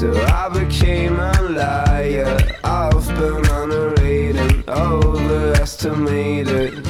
So I became a liar. I've been underrated, overestimated.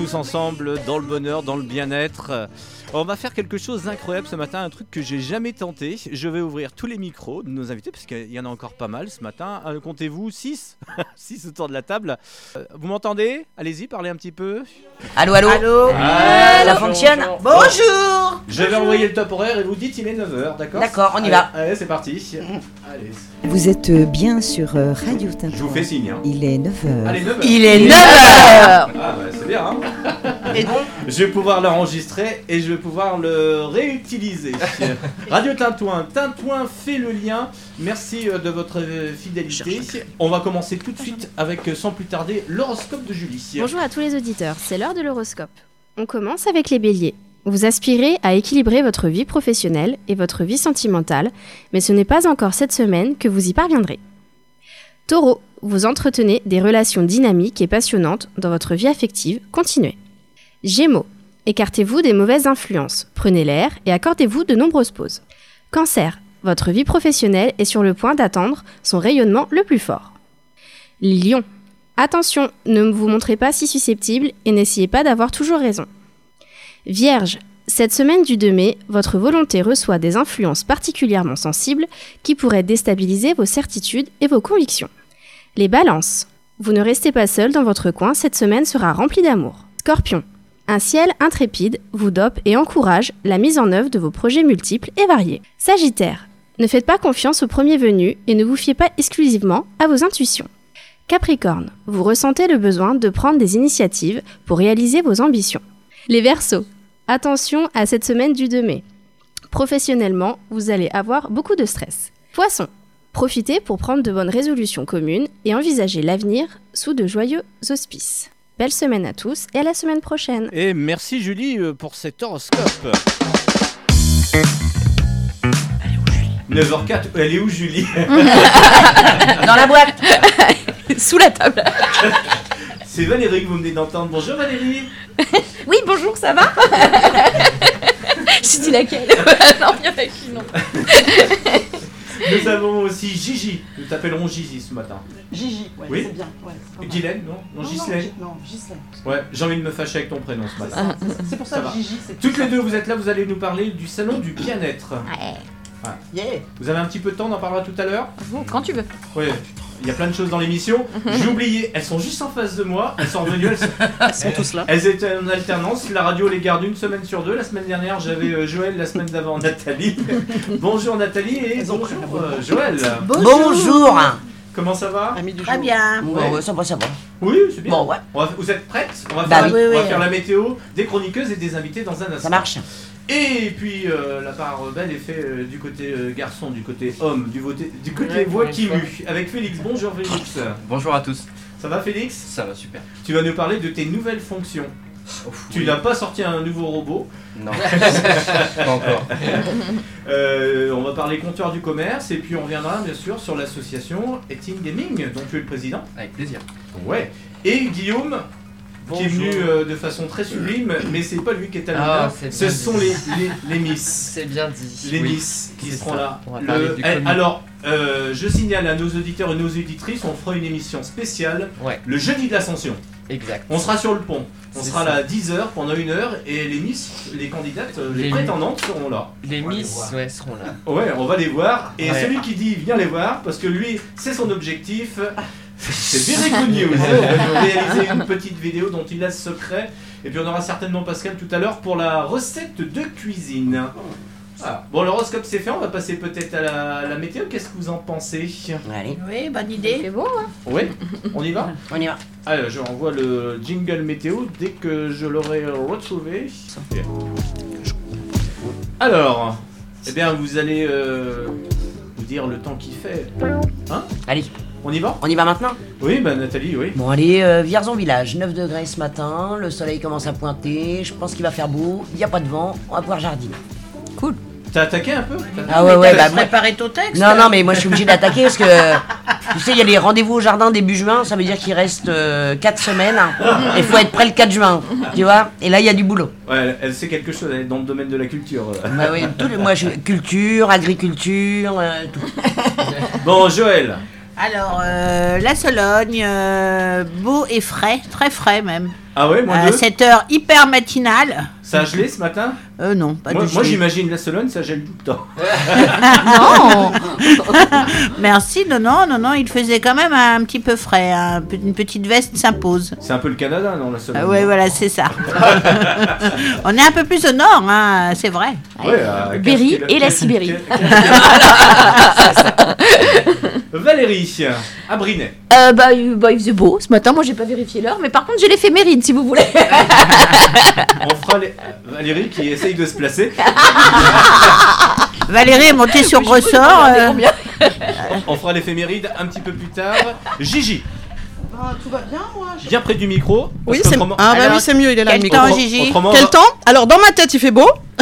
Tous ensemble dans le bonheur, dans le bien-être. On va faire quelque chose d'incroyable ce matin, un truc que j'ai jamais tenté. Je vais ouvrir tous les micros de nos invités, parce qu'il y en a encore pas mal ce matin. Euh, Comptez-vous 6 6 autour de la table. Euh, Vous m'entendez? Allez-y, parlez un petit peu. Allô, allô Allô Euh, Ça fonctionne Bonjour Je vais envoyer le top horaire et vous dites il est 9h, d'accord? D'accord, on y Allez, va. Allez, c'est parti. Allez, Vous êtes bien sur euh, Radio Tintoin. je vous fais signe. Hein. Il est 9h. Allez, 9h. Il est 9h Ah bah c'est bien, hein Et donc Je vais pouvoir l'enregistrer et je vais pouvoir le réutiliser. Radio Tintouin, Tintouin fait le lien. Merci euh, de votre euh, fidélité. On va commencer tout de suite avec, euh, sans plus tarder, l'horoscope de Julie. Bonjour à tous les auditeurs, c'est l'heure de l'horoscope. On commence avec les béliers. Vous aspirez à équilibrer votre vie professionnelle et votre vie sentimentale, mais ce n'est pas encore cette semaine que vous y parviendrez. Taureau, vous entretenez des relations dynamiques et passionnantes dans votre vie affective, continuez. Gémeaux, écartez-vous des mauvaises influences, prenez l'air et accordez-vous de nombreuses pauses. Cancer, votre vie professionnelle est sur le point d'attendre son rayonnement le plus fort. Lion, attention, ne vous montrez pas si susceptible et n'essayez pas d'avoir toujours raison. Vierge, cette semaine du 2 mai, votre volonté reçoit des influences particulièrement sensibles qui pourraient déstabiliser vos certitudes et vos convictions. Les balances, vous ne restez pas seul dans votre coin, cette semaine sera remplie d'amour. Scorpion, un ciel intrépide vous dope et encourage la mise en œuvre de vos projets multiples et variés. Sagittaire, ne faites pas confiance au premier venu et ne vous fiez pas exclusivement à vos intuitions. Capricorne, vous ressentez le besoin de prendre des initiatives pour réaliser vos ambitions. Les Verseaux, attention à cette semaine du 2 mai. Professionnellement, vous allez avoir beaucoup de stress. Poisson, profitez pour prendre de bonnes résolutions communes et envisager l'avenir sous de joyeux auspices. Belle semaine à tous et à la semaine prochaine. Et merci Julie euh, pour cet horoscope. 9h04, elle est où Julie? Dans la boîte Sous la table C'est Valérie que vous venez d'entendre. Bonjour Valérie Oui, bonjour, ça va? Je dis laquelle? Non, il y en a qui non. Nous avons aussi Gigi. Nous t'appellerons Gigi ce matin. Gigi, ouais, Oui. c'est bien. Ouais, c'est pas mal. Guylaine, non Non, Non, Ghislaine Non, Ghislaine. Ouais, j'ai envie de me fâcher avec ton prénom ce C'est matin. c'est pour ça, Ça que va. Gigi, c'est Toutes les deux, vous êtes là, vous allez nous parler du salon du bien-être. Yeah. Vous avez un petit peu de temps, on en parlera tout à l'heure Quand tu veux. Oui. il y a plein de choses dans l'émission. J'ai oublié, elles sont juste en face de moi. Elles sont revenues, elles sont, Ils sont tous là. elles étaient en alternance. La radio les garde une semaine sur deux. La semaine dernière, j'avais euh, Joël. La semaine d'avant, Nathalie. bonjour Nathalie et bonjour euh, Joël. Bonjour. Comment ça va du Très jour. bien. Ouais. Bon, ouais, ça va, ça va. Oui, c'est bien. Bon, ouais. On va- vous êtes prêtes? On va, Bah faire, oui, on va oui, faire oui. la météo, des chroniqueuses et des invités dans un instant. Ça marche. Et puis euh, la part belle est faite euh, du côté euh, garçon, du côté homme, du, voté- du côté Ouais, voix qui mue. Avec Félix. Bonjour Félix. Bonjour à tous. Ça va Félix? Ça va super. Tu vas nous parler de tes nouvelles fonctions. Tu n'as pas sorti un nouveau robot. Non. pas encore. Euh, on va parler comptoir du commerce et puis on reviendra bien sûr sur l'association Eating Gaming dont tu es le président. Avec plaisir. Ouais. Et Guillaume qui est venu euh, de façon très sublime, mais c'est pas lui qui est à Ah, l'honneur. Ce sont les, les, les Miss. C'est bien dit. Les Oui. Miss qui seront ça. là. Le- eh, alors, euh, je signale à nos auditeurs et nos auditrices, on fera une émission spéciale Ouais. le jeudi de l'Ascension. Exact. On sera sur le pont. On sera ça. là à 10h pendant une heure et les Miss, les candidates, euh, les, Les- prétendantes seront là. Les Miss ouais, seront là. Ouais, on va les voir. Et Ouais. celui qui dit viens les voir, parce que lui, c'est son objectif. C'est very good news. Il va nous réaliser une petite vidéo dont il a ce secret. Et puis on aura certainement Pascal tout à l'heure pour la recette de cuisine. Voilà. Bon, l'horoscope c'est fait, on va passer peut-être à la, la météo. Qu'est-ce que vous en pensez Allez, Oui, bonne idée. C'est beau, hein Oui, on y va on y va. Alors, je renvoie le jingle météo dès que je l'aurai retrouvé. Alors, eh bien, vous allez euh, vous dire le temps qu'il fait. Allez, On y va? On y va maintenant? Oui, bah Nathalie, oui. Bon, allez, euh, Vierzon village, 9 degrés ce matin, le soleil commence à pointer, je pense qu'il va faire beau, il n'y a pas de vent, on va pouvoir jardiner. T'as attaqué un peu? Ah ouais, ouais, bah, préparé ton texte Non, non, mais moi je suis obligé d'attaquer parce que tu sais, il y a les rendez-vous au jardin début juin, ça veut dire qu'il reste 4 semaines. Il faut être prêt le 4 juin, tu vois Et là, il y a du boulot. Ouais, elle, sait quelque chose, elle est dans le domaine de la culture. euh. Bah oui, moi je culture, agriculture, euh, tout. Bon, Joël, Alors, euh, la Sologne, euh, beau et frais, très frais même. ah ouais, moins À deux cette heure hyper matinale. Ça a gelé ce matin Euh, non, pas Moi, du moi, tout. j'imagine la Sologne, ça gèle tout le temps. Non Merci, non, non, non, non, il faisait quand même un petit peu frais. un pe- une petite veste s'impose. C'est un peu le Canada, non, la Sologne Ah ouais, voilà, c'est ça. On est un peu plus au nord, hein, c'est vrai. Ouais, à Berry 15 et la kilo- Sibérie. Valérie, à Brinet. Euh, bah, bah, il faisait beau ce matin. Moi, j'ai pas vérifié l'heure, mais par contre, j'ai l'éphéméride si vous voulez. On fera les... Valérie qui essaye de se placer. Valérie est montée sur ressort. Euh. On fera l'éphéméride un petit peu plus tard. Gigi, Ah, tout va bien, moi. je- bien près du micro. Oui, c'est ah, bah Alors, oui, c'est mieux, il est là le quel micro. temps, Gigi autrement, Quel temps Alors dans ma tête il fait beau.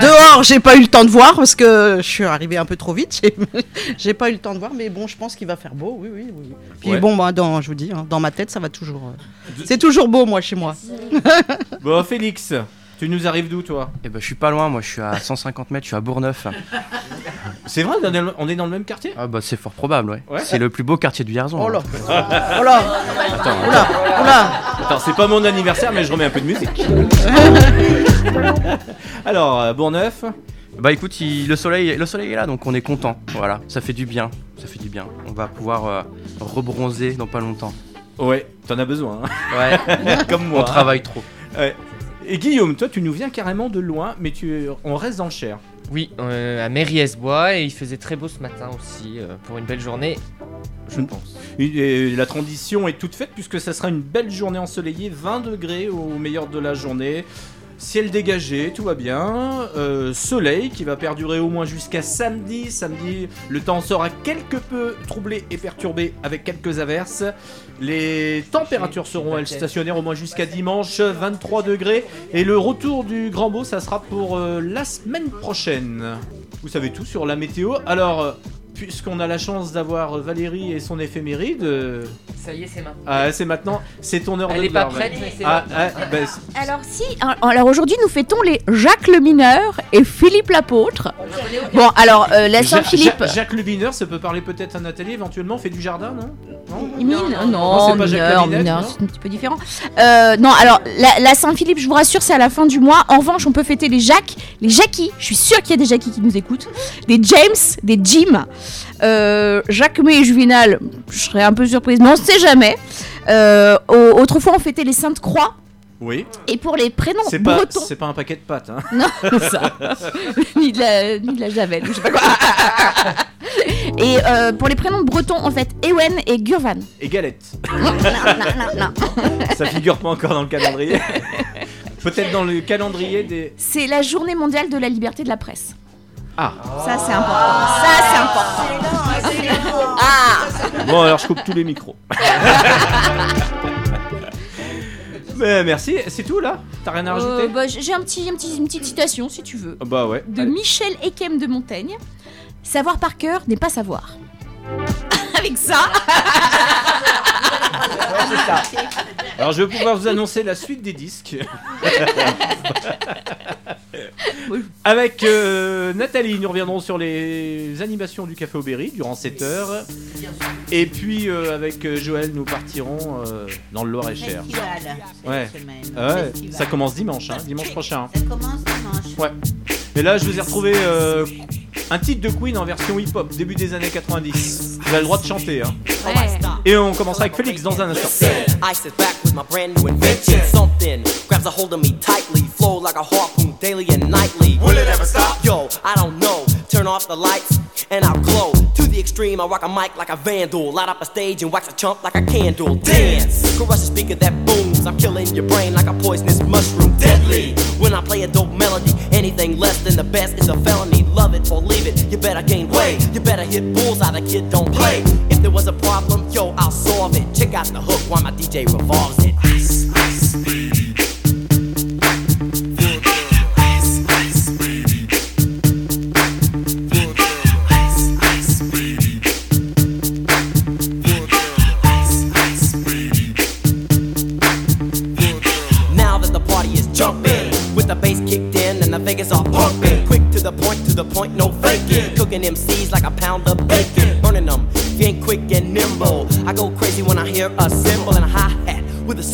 Dehors j'ai pas eu le temps de voir parce que je suis arrivée un peu trop vite. J'ai- pas eu le temps de voir, mais bon je pense qu'il va faire beau. Oui oui oui. Puis Ouais. bon moi dans je vous dis hein, dans ma tête ça va toujours. euh, C'est toujours beau moi chez moi. Bon, Félix, tu nous arrives d'où, toi Eh ben, je suis pas loin, moi je suis à 150 mètres, je suis à Bourgneuf. C'est vrai, on est dans le- on est dans le même quartier Ah bah c'est fort probable, ouais. Ouais. C'est le plus beau quartier du Vierzon. Oh hein. là oh là oh là oh là. Attends, c'est pas mon anniversaire, mais je remets un peu de musique. Alors, euh, Bourneuf, Bah écoute, il- le, soleil, le soleil est là, donc on est content. Voilà, ça fait du bien, ça fait du bien. On va pouvoir euh, rebronzer dans pas longtemps. ouais, t'en as besoin, Ouais, hein. comme moi. on travaille trop. Ouais. Et Guillaume, toi, tu nous viens carrément de loin, mais tu, on reste dans le Cher. Oui, euh, à Mériès-Bois et il faisait très beau ce matin aussi euh, pour une belle journée, je Mm. pense. Et la transition est toute faite puisque ça sera une belle journée ensoleillée, 20 degrés au meilleur de la journée. Ciel dégagé, tout va bien. Euh, soleil qui va perdurer au moins jusqu'à samedi. Samedi, le temps sera quelque peu troublé et perturbé avec quelques averses. Les températures seront elles stationnaires au moins jusqu'à dimanche, 23 degrés. Et le retour du grand beau, ça sera pour euh, la semaine prochaine. Vous savez tout sur la météo. Alors, puisqu'on a la chance d'avoir Valérie et son éphéméride, euh, Ça y est, c'est maintenant. ah, c'est maintenant, c'est ton heure Elle de est pas gloire, prête, Valérie. mais c'est Ah, maintenant. ah, bah, c'est- Alors si, alors aujourd'hui nous fêtons les Jacques le Mineur et Philippe l'apôtre. Bon alors euh, la Ja- Saint-Philippe. Ja- Jacques Le Mineur, ça peut parler peut-être à Nathalie éventuellement, fait du jardin, non? Non? Mine Non, Non, c'est pas Jacques mineur, Laminette, mineur, non? c'est un petit peu différent. Euh, non, alors la, la Saint-Philippe, je vous rassure, c'est à la fin du mois. En revanche, on peut fêter les Jacques, les Jackie. Je suis sûre qu'il y a des Jackie qui nous écoutent. Des James, des Jim. Euh, Jacquemet et Juvenal, je serais un peu surprise, mais on sait jamais. Euh, au- autrefois, on fêtait les Saintes Croix. Oui. Et pour les prénoms C'est pas, bretons. c'est pas un paquet de pâtes. Hein. Non, ça. ni, de la, ni de la javel, je sais pas quoi. et euh, pour les prénoms bretons, en fait, Ewen et Gurvan. Et galette. non, non, non. Ça figure pas encore dans le calendrier. Peut-être dans le calendrier des. C'est la journée mondiale de la liberté de la presse. Ah. Ça, c'est important. Ça, c'est important. Ah Bon, alors je coupe tous les micros. Mais merci, c'est tout là? T'as rien à rajouter? Euh, bah, J'ai un petit, un petit, une petite citation, si tu veux. Ah Bah ouais. De Allez. Michel Ekem de Montaigne. Savoir par cœur n'est pas savoir. Avec ça. Alors je vais pouvoir vous annoncer la suite des disques. Avec euh, Nathalie, nous reviendrons sur les animations du Café Aubéry durant 7 heures. Et puis euh, avec euh, Joël, nous partirons euh, dans le Loir-et-Cher. Ouais. Ah ouais, ça commence dimanche, hein, dimanche prochain. Ça commence dimanche. Ouais. Et là, je vous ai retrouvé euh, un titre de Queen en version hip-hop, début des années 90. Vous avez le droit de chanter. Hein. Et on commencera avec Félix dans un instant. I sit back with my brand new invention. Something grabs a hold of me tightly, flow like a harpoon daily and nightly. Will it ever stop? Yo, I don't know. Turn off the lights and I'll glow. The extreme, I rock a mic like a vandal. Light up a stage and wax a chump like a candle. Dance, crush a speaker that booms. I'm killing your brain like a poisonous mushroom. Deadly. When I play a dope melody, anything less than the best is a felony. Love it or leave it. You better gain weight. You better hit bulls bullseye. The kid don't play. If there was a problem, yo, I'll solve it. Check out the hook while my DJ revolves it. Ice, ice, the are pumping. Quick to the point, to the point, no faking. Cooking MCs like a pound of bacon. Burning them, ain't quick and nimble. I go crazy when I hear a cymbal and a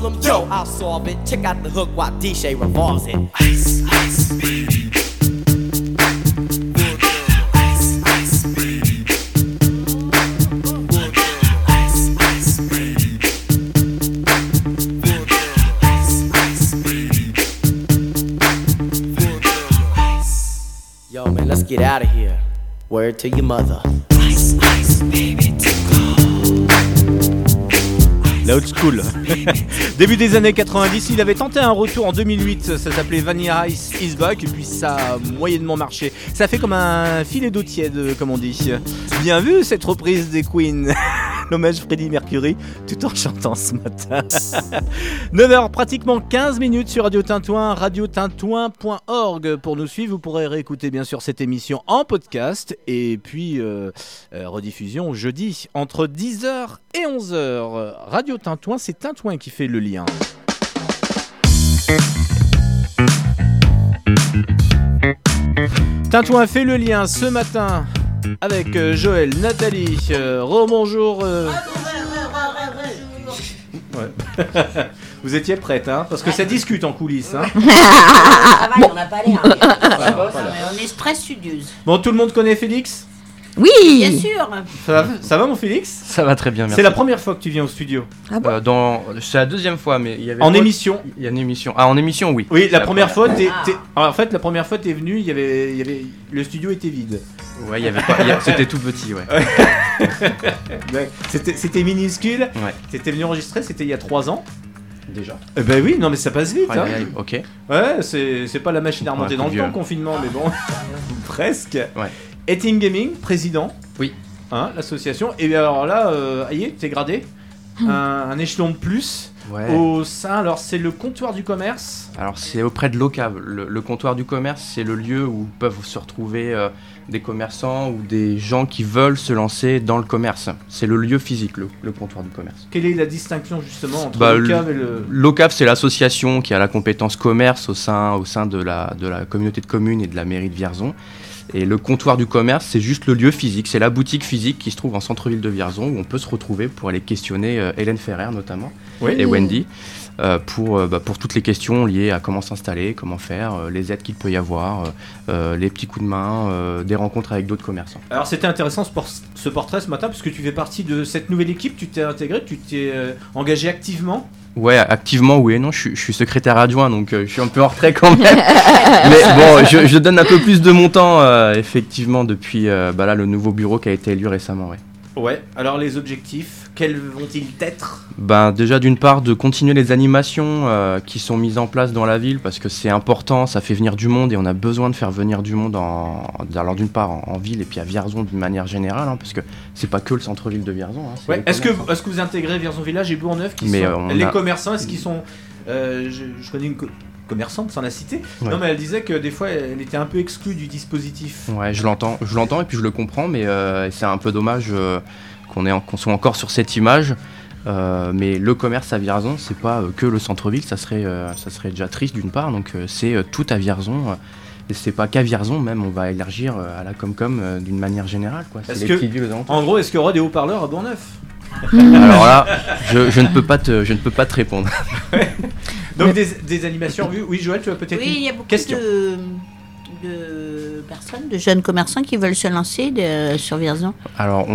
Problem, yo, I'll solve it. Check out the hook while DJ revolves it. Ice, ice. Yo, man, let's get out of here. Word to your mother. La old school. Début des années 90, il avait tenté un retour en 2008, ça s'appelait Vanilla Ice Is Back, et puis ça a moyennement marché. Ça fait comme un filet d'eau tiède, comme on dit. Bien vu cette reprise des Queen. l'hommage Freddie Mercury tout en chantant ce matin. 9h, pratiquement 15 minutes sur Radio Tintouin, radiotintouin.org. Pour nous suivre, vous pourrez réécouter bien sûr cette émission en podcast et puis euh, euh, rediffusion jeudi entre 10h et 11h. Radio Tintouin, c'est Tintouin qui fait le lien. Tintouin fait le lien ce matin avec euh, Joël, Nathalie. Euh, Rebonjour. euh. Ouais. Vous étiez prête, hein Parce que ça discute en coulisses. Hein Ah, on n'a pas l'air. On est très studieuse. bon, tout le monde connaît Félix? Oui Bien sûr. ça va, ça va, mon Félix? Ça va très bien, merci. C'est la première fois que tu viens au studio. Euh, dans... C'est la deuxième fois, mais il y avait. En autre- émission. Il y a une émission. Ah, en émission, oui. Oui, la première fois, t'es, t'es- en fait, la première fois, t'es venu, il y avait, il y avait, le studio était vide. Ouais, il y avait pas. il y a- C'était tout petit, ouais. Ouais, c'était, c'était minuscule. Ouais. T'étais venu enregistrer, c'était il y a 3 ans. Déjà. Eh ben oui, non mais ça passe vite. Hein. ok. Ouais, c'est, c'est pas la machine à remonter Ouais, dans le vieux. temps, confinement, mais bon, presque. Ouais. Eating Gaming, président. Oui. Hein, l'association. Et alors là, euh, aïe, t'es gradé. Un, un échelon de plus. Ouais. Au sein, alors c'est le comptoir du commerce. Alors c'est auprès de l'OCAV. Le, le comptoir du commerce, c'est le lieu où peuvent se retrouver euh, des commerçants ou des gens qui veulent se lancer dans le commerce. C'est le lieu physique, le, le comptoir du commerce. Quelle est la distinction justement entre Bah, cave et le. L'OCAV, c'est l'association qui a la compétence commerce au sein, au sein de, la, de la communauté de communes et de la mairie de Vierzon. Et le comptoir du commerce, c'est juste le lieu physique, c'est la boutique physique qui se trouve en centre-ville de Vierzon où on peut se retrouver pour aller questionner euh, Hélène Ferrer notamment Oui. et Wendy pour, euh, bah, pour toutes les questions liées à comment s'installer, comment faire, euh, les aides qu'il peut y avoir, euh, euh, les petits coups de main, euh, des rencontres avec d'autres commerçants. Alors c'était intéressant ce, por- ce portrait ce matin parce que tu fais partie de cette nouvelle équipe, tu t'es intégré, tu t'es euh, engagé activement. Ouais, activement, oui et non. Je, suis- je suis secrétaire adjoint, donc euh, je suis un peu en retrait quand même. Mais bon, je, je donne un peu plus de mon temps, euh, effectivement, depuis euh, bah là, le nouveau bureau qui a été élu récemment. Ouais. Ouais, alors les objectifs, quels vont-ils être? Ben, déjà, d'une part, de continuer les animations euh, qui sont mises en place dans la ville, parce que c'est important, ça fait venir du monde et on a besoin de faire venir du monde, en, alors d'une part en, en ville et puis à Vierzon d'une manière générale, hein, parce que c'est pas que le centre-ville de Vierzon. hein, Ouais, est-ce que, est-ce que vous intégrez Vierzon Village et Bourgneuf qui Mais, sont euh, les a- commerçants Est-ce qu'ils sont euh, je, je connais une co- commerçante sans la citer. Ouais. Non, mais elle disait que des fois elle était un peu exclue du dispositif. Ouais, je l'entends, je l'entends et puis je le comprends, mais euh, c'est un peu dommage euh, qu'on en- soit encore sur cette image. Euh, mais le commerce à Vierzon, c'est pas euh, que le centre-ville, ça serait, euh, ça serait déjà triste d'une part. Donc euh, c'est euh, tout à Vierzon. euh, et c'est pas qu'à Vierzon, même on va élargir euh, à la Comcom euh, d'une manière générale. Quoi. Que, villes alentours. en gros, est-ce qu'il y aura des haut-parleurs à Bourgneuf Alors là, je, je ne peux pas te, je ne peux pas te répondre. Donc des, des animations. Oui, oui, Joël, tu as peut-être Oui, il y a beaucoup question. de, de personnes, de jeunes commerçants qui veulent se lancer de- sur Vierzon. Alors,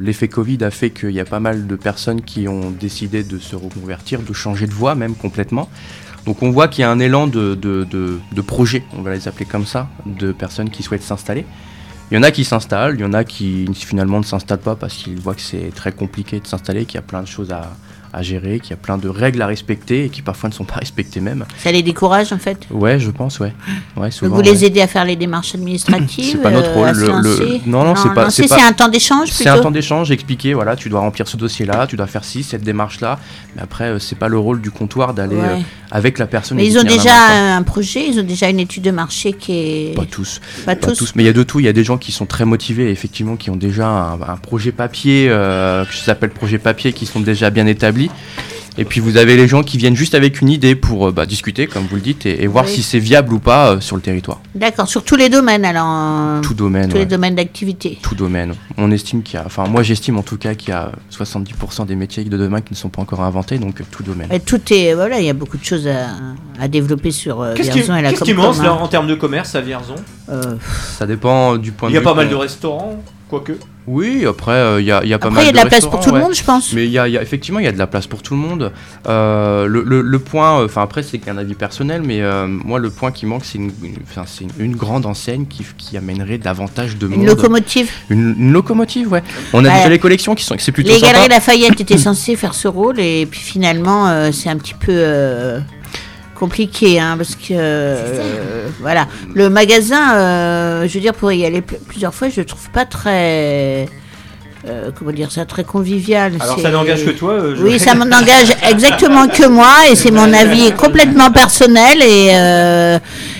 l'effet Covid a fait qu'il y a pas mal de personnes qui ont décidé de se reconvertir, de changer de voie même complètement. Donc on voit qu'il y a un élan de projets, on va les appeler comme ça, de personnes qui souhaitent s'installer. Il y en a qui s'installent, il y en a qui finalement ne s'installent pas parce qu'ils voient que c'est très compliqué de s'installer, qu'il y a plein de choses à, à gérer, qu'il y a plein de règles à respecter et qui parfois ne sont pas respectées même. Ça les décourage en fait? Ouais, je pense, ouais. ouais souvent, vous les ouais. aidez à faire les démarches administratives C'est pas notre euh, rôle. le- Non, non, c'est pas. c'est un temps d'échange C'est un temps d'échange, expliquer, voilà, tu dois remplir ce dossier-là, tu dois faire ci, cette démarche-là. Mais après, euh, c'est pas le rôle du comptoir d'aller Ouais. euh, avec la personne. Mais ils ont déjà un projet, ils ont déjà une étude de marché qui est. Pas tous. Pas tous. Mais il y a de tout. Il y a des gens qui sont très motivés, effectivement, qui ont déjà un, un projet papier, euh, que s'appelle projet papier, qui sont déjà bien établis. Et puis vous avez les gens qui viennent juste avec une idée pour euh, bah, discuter, comme vous le dites, et, et voir Oui. si c'est viable ou pas euh, sur le territoire. D'accord, sur tous les domaines alors. en- Tout domaine. Tous les domaines d'activité. Tout domaine. On estime qu'il y a, enfin moi j'estime en tout cas qu'il y a 70% des métiers de demain qui ne sont pas encore inventés, donc euh, tout domaine. Et tout est voilà, il y a beaucoup de choses à, à développer sur euh, Qu'est-ce qui, Vierzon et la qu'est-ce qui manque là, en termes de commerce à Vierzon? Euh, Ça dépend du point Il de y a vue. pas mal de restaurants, quoique. Oui, après euh, il y a, il y a pas Après, mal il y a de la place pour tout le monde, je pense. Mais il y a, y a- effectivement il y a de la place pour tout le monde. Euh, le, le- le point, euh, enfin après c'est qu'un avis personnel, mais euh, moi le point qui manque c'est une, une- enfin, c'est une, une grande enseigne qui, qui amènerait davantage de monde. Une locomotive. Une, une locomotive, ouais. On a Ouais. déjà les collections qui sont, c'est plutôt Les sympa. Galeries Lafayette étaient censées faire ce rôle et puis finalement euh, c'est un petit peu euh, compliqué hein, parce que euh, voilà le magasin euh, je veux dire pour y aller pl- plusieurs fois je le trouve pas très euh, comment dire ça, très convivial. Alors, ça n'engage que toi, euh, Oui, ça n'engage exactement que moi et c'est mon avis complètement personnel et euh,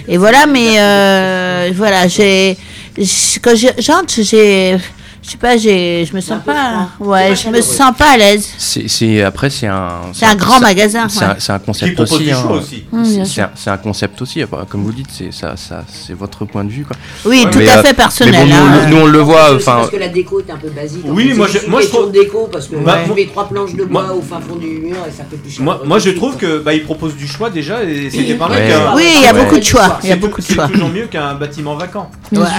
et voilà. Mais euh, voilà, j'ai quand je- j'entre, j'ai je sais pas, j'ai je me sens pas, ouais, je me sens pas à l'aise. C'est, c'est- après c'est un. C'est un grand magasin, C'est un, ouais. c'est un concept Qui propose aussi. du hein. choix aussi. Mmh, bien C'est, un, c'est un concept aussi. Comme vous dites, c'est ça, ça, c'est votre point de vue quoi. Oui, tout Mais, à euh, fait personnel, Mais bon, nous, hein. nous, on le voit. Enfin, parce que la déco est un peu basique. Oui, moi, moi, je trouve- de déco parce que Bah, moi- mets trois planches de bois au fin fond du mur et ça fait plus cher. Moi, moi je trouve que bah, il propose du choix déjà et c'était qu'un- Oui, il y a beaucoup de choix, il y a C'est beaucoup de choix. C'est toujours mieux qu'un bâtiment vacant.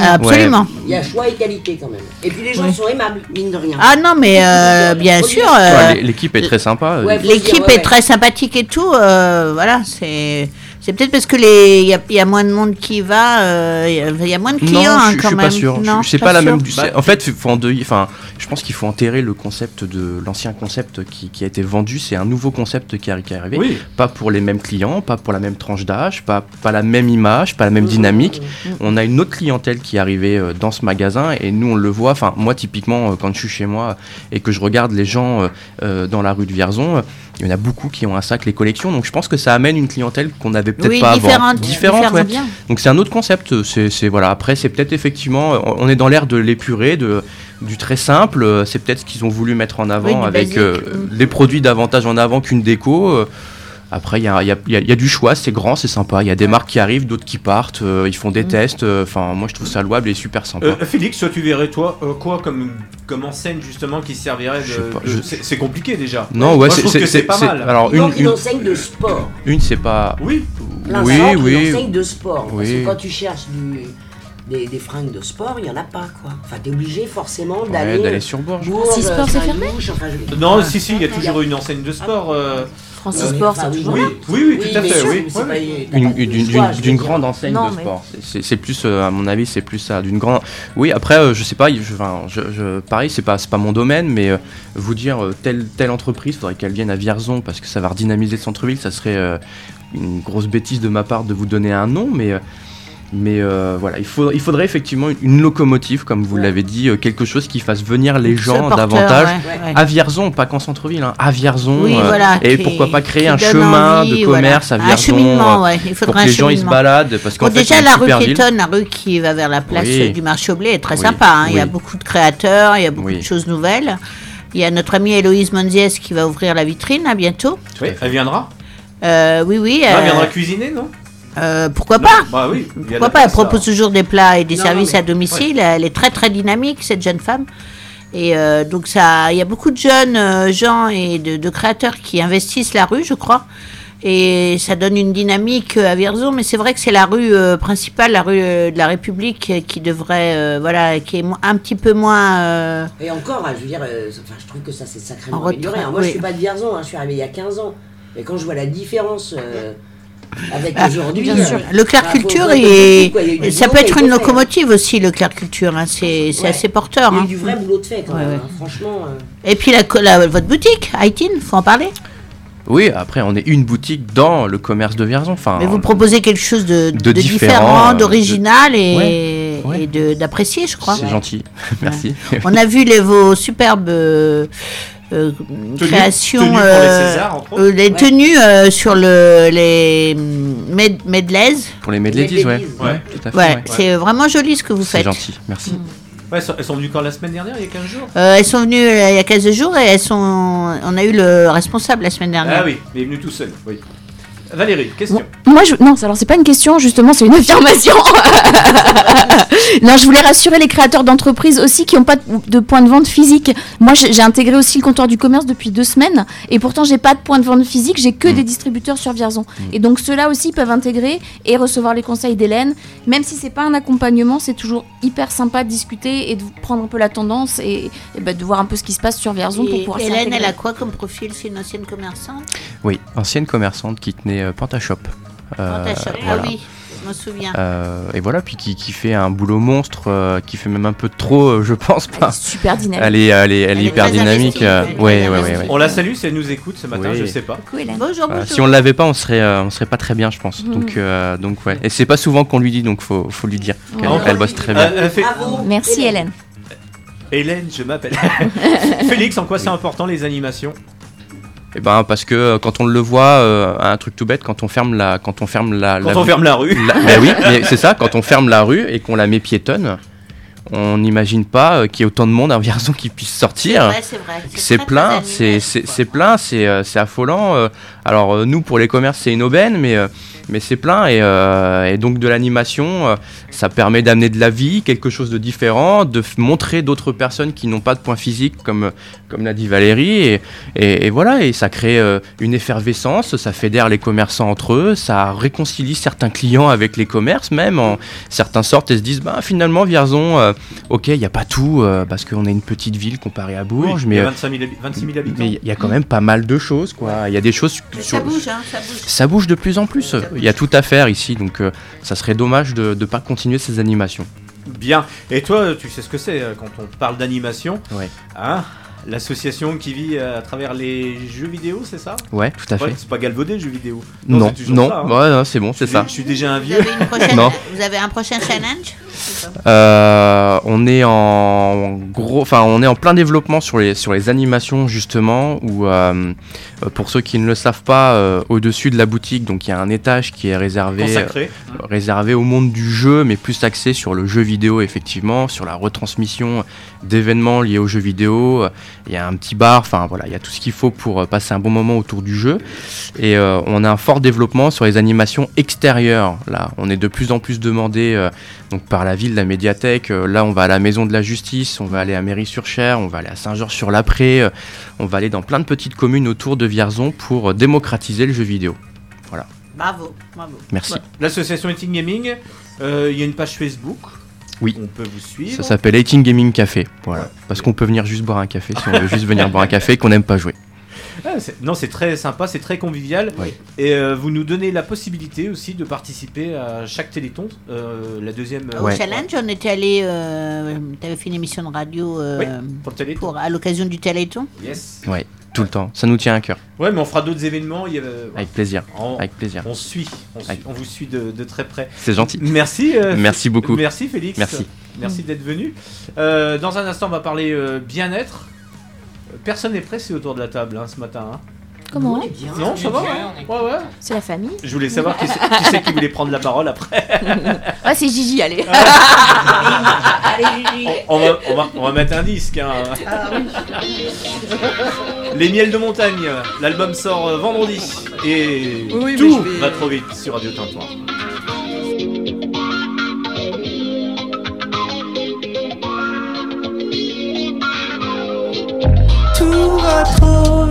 Absolument. Il y a choix et qualité quand même. Et puis les gens sont aimables, mine de rien. Ah non, mais euh, bien sûr. euh, ouais, l'équipe est très sympa. Ouais, faut L'équipe est ouais. très sympathique et tout. euh, voilà, c'est c'est peut-être parce que les il y a, il y a moins de monde qui va. euh, Il y a- il y, a moins de clients non, hein, je, je quand suis même. pas sûr. Je- c'est pas pas, la sûr. même. Bah, en fait, faut. Enfin, je pense qu'il faut enterrer le concept de l'ancien concept qui, qui a été vendu. C'est un nouveau concept qui, est arrivé. Oui. Pas pour les mêmes clients, pas pour la même tranche d'âge, pas, pas la même image, pas la même dynamique. On a une autre clientèle qui est arrivée euh, dans ce magasin et nous on le voit. Enfin, moi typiquement, euh, quand je suis chez moi et que je regarde les gens dans la rue de Vierzon. Il y en a beaucoup qui ont un sac les collections, donc je pense que ça amène une clientèle qu'on n'avait peut-être Oui, pas différente, avant. Différente, différente, ouais. bien. Donc c'est un autre concept. C'est, voilà. Après, c'est peut-être effectivement, on est dans l'ère de l'épuré, de du très simple. C'est peut-être ce qu'ils ont voulu mettre en avant Oui, avec euh, les produits davantage en avant qu'une déco. Euh, Après, il y a, il y a- il y a- il y a du choix, c'est grand, c'est sympa. Il y a des marques qui arrivent, d'autres qui partent, euh, ils font Mm. des tests. euh, Enfin, moi, je trouve ça louable et super sympa. Euh, Félix, toi tu verrais toi euh, quoi comme, comme enseigne justement qui servirait de. Je sais pas, de- je- c'est compliqué déjà. Non, ouais, c'est- pas mal. alors, une- une enseigne de sport. Une, c'est pas. Oui. Plein Oui, centre, oui. Une enseigne de sport. Parce Oui. que quand tu cherches du, des, des fringues de sport, il n'y en a pas quoi. Enfin, t'es obligé forcément d'aller. d'aller sur Bourges. Bourges, Sport, c'est fermé Saint-Louche, enfin, je- Non, si, si, il y a toujours une enseigne de sport. euh, Francis euh, Sport, oui, toujours Oui, oui, oui, tout à fait, oui. d'une grande enseigne Non, de sport. C'est- plus, euh, à mon avis, c'est plus ça, d'une grande. Oui, après, euh, je sais pas, je, enfin, je, je- pareil, c'est pas, c'est pas mon domaine, mais euh, vous dire euh, telle, telle entreprise, faudrait qu'elle vienne à Vierzon parce que ça va redynamiser le centre-ville, ça serait euh, une grosse bêtise de ma part de vous donner un nom, mais. Mais euh, voilà, il, faut, il faudrait effectivement une, une locomotive, comme vous l'avez dit, euh, quelque chose qui fasse venir les gens porteur, davantage ouais, ouais. à Vierzon, pas qu'en centre-ville, hein, à Vierzon. Oui, euh, voilà, et qui- pourquoi pas créer qui un chemin envie, de commerce voilà. à Un Vierzon cheminement, euh, ouais, il pour faudrait que un les gens ils se baladent parce qu'en Bon, fait déjà, la rue ville. piétonne, la rue qui va vers la place Oui. du marché au blé est très Oui, sympa. hein. Il y a beaucoup de créateurs, il y a beaucoup Oui. de choses nouvelles. Il y a notre amie Héloïse Monziès qui va ouvrir la vitrine à bientôt. Oui, elle viendra? Euh, oui, oui. Elle viendra cuisiner, non? Euh, pourquoi Non, pas Bah oui. Pourquoi pas Elle propose toujours des plats et des Non, services mais- à domicile. Elle est très très dynamique cette jeune femme. Et euh, donc ça, il y a beaucoup de jeunes euh, gens et de, de créateurs qui investissent la rue, je crois. Et ça donne une dynamique à Vierzon, mais c'est vrai que c'est la rue euh, principale, la rue euh, de la République, qui devrait, euh, voilà, qui est un petit peu moins. euh, Et encore, hein, je veux dire, euh, enfin, je trouve que ça c'est sacrément En amélioré. retrait, hein. Moi, oui. je suis pas de Vierzon, hein, je suis arrivé il y a 15 ans. Mais quand je vois la différence euh, avec aujourd'hui. Bien euh, sûr. Le Clair faut- Culture, et, quoi. Il ça peut être une fait, locomotive aussi, le Clair Culture. hein. C'est Ouais. assez porteur. Il y a eu hein. du vrai boulot de fait quand Ouais, même. ouais. hein. Franchement. euh, Et puis la, co- la- votre boutique, Haïtine, faut en parler? Oui, après on est une boutique dans le commerce de Vierzon. Enfin, Mais vous proposez quelque chose de, de de différent, euh, d'original et, Ouais, ouais. et d'apprécié, je crois. c'est gentil, merci. On a vu les, vos superbes euh, créations, tenues pour les euh, Césars, entre autres. les Ouais. tenues euh, sur le, les mm, med medleys. Pour les medladies, ouais. ouais, ouais. tout à fait. Ouais, ouais. c'est vraiment joli ce que vous C'est faites. gentil, merci. Ouais, elles sont- venues quand la semaine dernière, il y a 15 jours? Euh, elles sont venues euh, il y a 15 jours et elles sont, on a eu le responsable la semaine dernière. Ah oui, mais il est venu tout seul. Oui. Valérie, question. Moi, je... non, alors c'est pas une question, justement, c'est une affirmation. non, je voulais rassurer les créateurs d'entreprises aussi qui n'ont pas de- point de vente physique. Moi, j'ai intégré aussi le comptoir du commerce depuis deux semaines et pourtant, j'ai pas de point de vente physique, j'ai que des distributeurs sur Vierzon. Et donc, ceux-là aussi peuvent intégrer et recevoir les conseils d'Hélène. Même si c'est pas un accompagnement, c'est toujours hyper sympa de discuter et de prendre un peu la tendance et, et bah, de voir un peu ce qui se passe sur Vierzon pour pouvoir Hélène, elle a quoi comme profil? C'est une ancienne commerçante? Oui, ancienne commerçante qui tenait euh, Pantashop. Euh, Pantashop, ah voilà. oui, je me souviens. Euh, et voilà, puis qui, qui fait un boulot monstre, euh, qui fait même un peu trop, euh, je pense pas. Super dynamique. Elle est, elle est, elle est Elle est hyper dynamique. euh, ouais, ouais, ouais. On la salue si elle nous écoute ce matin, Oui. je sais pas. Coucou, Hélène. Bonjour, Voilà, bonjour. si on l'avait pas, on serait, euh, on serait pas très bien, je pense. Mhm. Donc, euh, donc ouais. Et c'est pas souvent qu'on lui dit, donc faut, faut lui dire qu'elle Ouais. elle bosse très bien. Euh, elle fait- Bravo. Merci, Hélène. Hélène, je m'appelle. Félix, en quoi c'est important les animations? Eh ben parce que euh, quand on le voit, euh, un truc tout bête, quand on ferme la, quand on ferme la, Quand on ferme la rue. la- ben oui, mais c'est ça. Quand on ferme la rue et qu'on la met piétonne, on n'imagine pas euh, qu'il y ait autant de monde à Vierzon qui puisse sortir. C'est vrai. C'est plein, c'est plein, c'est euh, affolant. euh. alors nous pour les commerces c'est une aubaine, mais mais c'est plein et, euh, et donc de l'animation, ça permet d'amener de la vie, quelque chose de différent, de montrer d'autres personnes qui n'ont pas de point physique comme comme l'a dit Valérie et, et- et voilà et ça crée une effervescence, ça fédère les commerçants entre eux, ça réconcilie certains clients avec les commerces même. En, certains sortent et se disent bah finalement Vierzon, ok il n'y a pas tout euh, parce qu'on est une petite ville comparée à Bourges, Oui, mais il y a euh, 25 000, habi- 26 000 habitants. mais il y a quand même pas mal de choses, quoi. Il y a des choses. Sur- ça bouge, hein, ça bouge. ça bouge de plus en plus. Il y a tout à faire ici, donc euh, ça serait dommage de ne pas continuer ces animations. Bien. Et toi, tu sais ce que c'est euh, quand on parle d'animation Ouais. Hein L'association qui vit euh, à travers les jeux vidéo, c'est ça? Ouais, tout à fait. C'est pas galvaudé, jeux vidéo. Non, c'est toujours non, ça, hein. ouais, non, c'est bon, c'est ça. Je suis déjà un Vous vieux. avez, une prochaine- Non. vous avez un prochain challenge? Euh, on est en gros, enfin, on est en plein développement sur les sur les animations justement. Où euh, pour ceux qui ne le savent pas, euh, au-dessus de la boutique, donc il y a un étage qui est réservé euh, réservé au monde du jeu, mais plus axé sur le jeu vidéo effectivement, sur la retransmission d'événements liés aux jeux vidéo. Il y a un petit bar, enfin voilà, il y a tout ce qu'il faut pour passer un bon moment autour du jeu. Et on a un fort développement sur les animations extérieures. Là, on est de plus en plus demandé donc par la ville, la médiathèque. Euh, là, on va à la Maison de la Justice, on va aller à Mairie-sur-Cher, on va aller à Saint-Georges-sur-l'Après. euh, on va aller dans plein de petites communes autour de Vierzon pour euh, démocratiser le jeu vidéo. Voilà. Bravo, bravo. Merci. Ouais. L'association Eating Gaming, euh, il y a une page Facebook. Oui. On peut vous suivre. Ça s'appelle Eating Gaming Café. Voilà. Parce qu'on peut venir juste boire un café si on veut juste venir boire un café et qu'on n'aime pas jouer. Ah, non, c'est très sympa, c'est très convivial. Oui. Et euh, vous nous donnez la possibilité aussi de participer à chaque Téléthon. euh, la deuxième. Au euh, challenge, on était allé. Euh, T'avais fait une émission de radio euh, Oui, pour le pour- à l'occasion du Téléthon. Yes. Ouais, tout le temps. Ça nous tient à cœur. Ouais, mais on fera d'autres événements. Il y a, Avec plaisir. On, Avec plaisir. on suit, on, suit- Avec- on vous suit de, de très près. C'est gentil. Merci. euh, Merci beaucoup. Merci Félix. Merci. Merci d'être venu. Euh, dans un instant, on va parler euh, bien-être. Personne n'est pressé autour de la table hein, ce matin. hein. Comment Non, ça va ouais. Ouais, ouais. C'est la famille Je voulais savoir qui c'est qui, c'est qui voulait prendre la parole après. Ah, c'est Gigi, allez. on, va, on, va, on va mettre un disque. hein. Les miels de montagne, l'album sort euh, vendredi. Et Oui, oui, tout vais- va trop vite sur Radio Tintoin. Tout va trop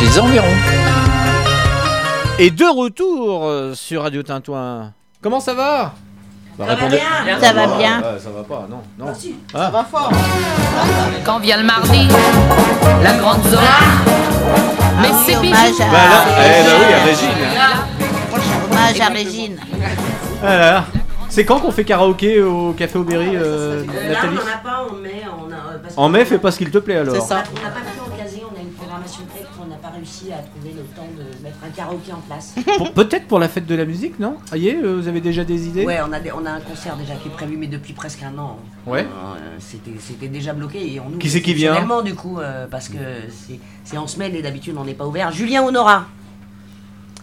Vierzon et de ses environs. Et de retour euh, sur Radio Tintouin. Comment ça va? Bah, Ça va répondez- bien. Ça va bien. Ouais, ça va pas, non. non. Ça va fort. Quand vient le mardi, la grande zone. Mais Ah oui, c'est hommage bijou. à Bah là, eh bah oui, à Régine. Hommage à Régine. Voilà. C'est quand qu'on fait karaoké au Café Aubéry, euh, Nathalie a pas en mai. On a, parce En mai, fais pas ce qu'il te plaît alors. On n'a pas pu en caser, on a réussi à trouver le temps de mettre un karaoké en place. Pour- Peut-être pour la fête de la musique, non? Aïe, euh, vous avez déjà des idées? Ouais, on a, des- on a un concert déjà qui est prévu, mais depuis presque un an. Ouais. Euh, C'était c'était déjà bloqué et on ouvre Qui c'est qui vient? exceptionnellement, du coup, euh, parce que c'est- c'est en semaine et d'habitude on n'est pas ouvert. Julien Honora.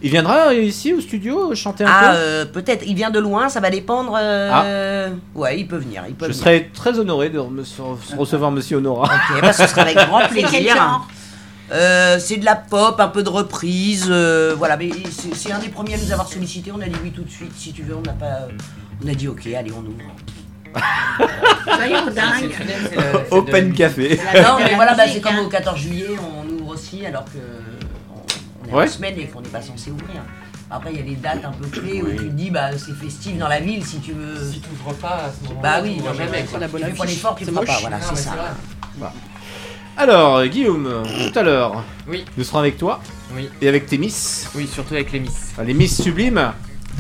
Il viendra ici au studio chanter un Ah, peu? euh, peut-être. Il vient de loin, ça va dépendre. euh, Ouais, il peut venir. Il peut Ah. Je venir. serais très honoré de recevoir Monsieur Honora. Ok, bah, ce sera avec grand C'est quel plaisir. genre Euh, c'est de la pop, un peu de reprise, euh, voilà. Mais c'est c'est un des premiers à nous avoir sollicité. On a dit oui tout de suite, si tu veux. On n'a pas, on a dit ok, allez, on ouvre. Soyons dingues. Open Café. Norme, mais voilà, bah, c'est comme hein. au 14 juillet, on ouvre aussi alors que on, on est Ouais. en semaine et qu'on n'est pas censé ouvrir. Après, il y a des dates un peu clés où tu te dis, bah, c'est festif dans la ville si tu veux. Si tu ouvres pas à ce moment-là, Bah tu oui, non, jamais, tu fais pas l'effort, tu ne feras pas. Voilà, Non, c'est ça. Alors, Guillaume, tout à l'heure, Oui. nous serons avec toi Oui. et avec tes Miss. Oui, surtout avec les Miss. Enfin, les Miss sublimes.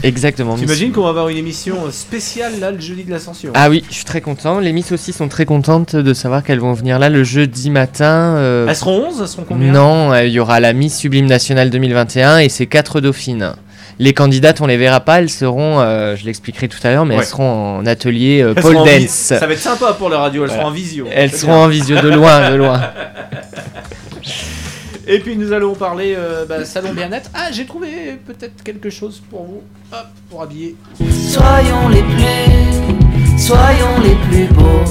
Exactement. T'imagines qu'on va avoir une émission spéciale là le jeudi de l'Ascension Ah oui, je suis très content. Les Miss aussi sont très contentes de savoir qu'elles vont venir là le jeudi matin. euh, Elles seront 11 Elles seront combien? Non, euh, il y aura la Miss Sublime Nationale 2021 et ses quatre dauphines. Les candidates, on les verra pas, elles seront, euh, je l'expliquerai tout à l'heure, mais Ouais. elles seront en atelier euh, vi- dance. Ça va être sympa pour la radio, elles Voilà. seront en visio. Elles seront bien. en visio de loin, de loin. Et puis nous allons parler euh, bah, salon bien-être. Ah, j'ai trouvé peut-être quelque chose pour vous. Hop, pour habiller. Soyons les plus, soyons les plus beaux.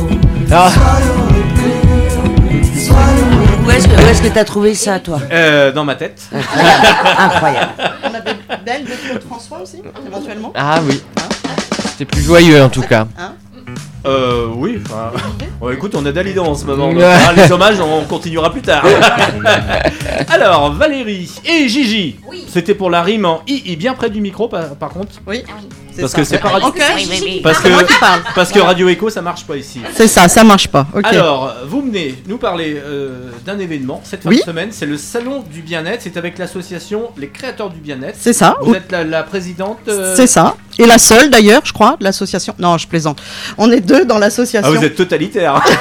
Ah. Soyons les plus, soyons les Où est-ce que où est-ce que t'as trouvé ça, toi? Euh, dans ma tête. Incroyable. On de Claude François aussi, éventuellement. Ah oui. C'était plus joyeux en tout cas. Euh, oui, enfin. Bon, écoute, on a Dalida en ce moment. donc, hein, les hommages, on continuera plus tard. Alors, Valérie et Gigi. C'était pour la rime en i, i bien près du micro, par, par contre. Oui. Parce que c'est pas radio. Ok. Parce que, parce que Radio Echo, ça marche pas ici. C'est ça, ça marche pas. Alors, vous venez nous parler euh, d'un événement cette fin Oui. de semaine. C'est le Salon du Bien-être. C'est avec l'association Les Créateurs du Bien-être. C'est ça. Vous êtes la, la présidente. euh, C'est ça. Et la seule d'ailleurs, je crois, de l'association. Non, je plaisante. On est deux dans Ah, l'association. vous êtes totalitaire.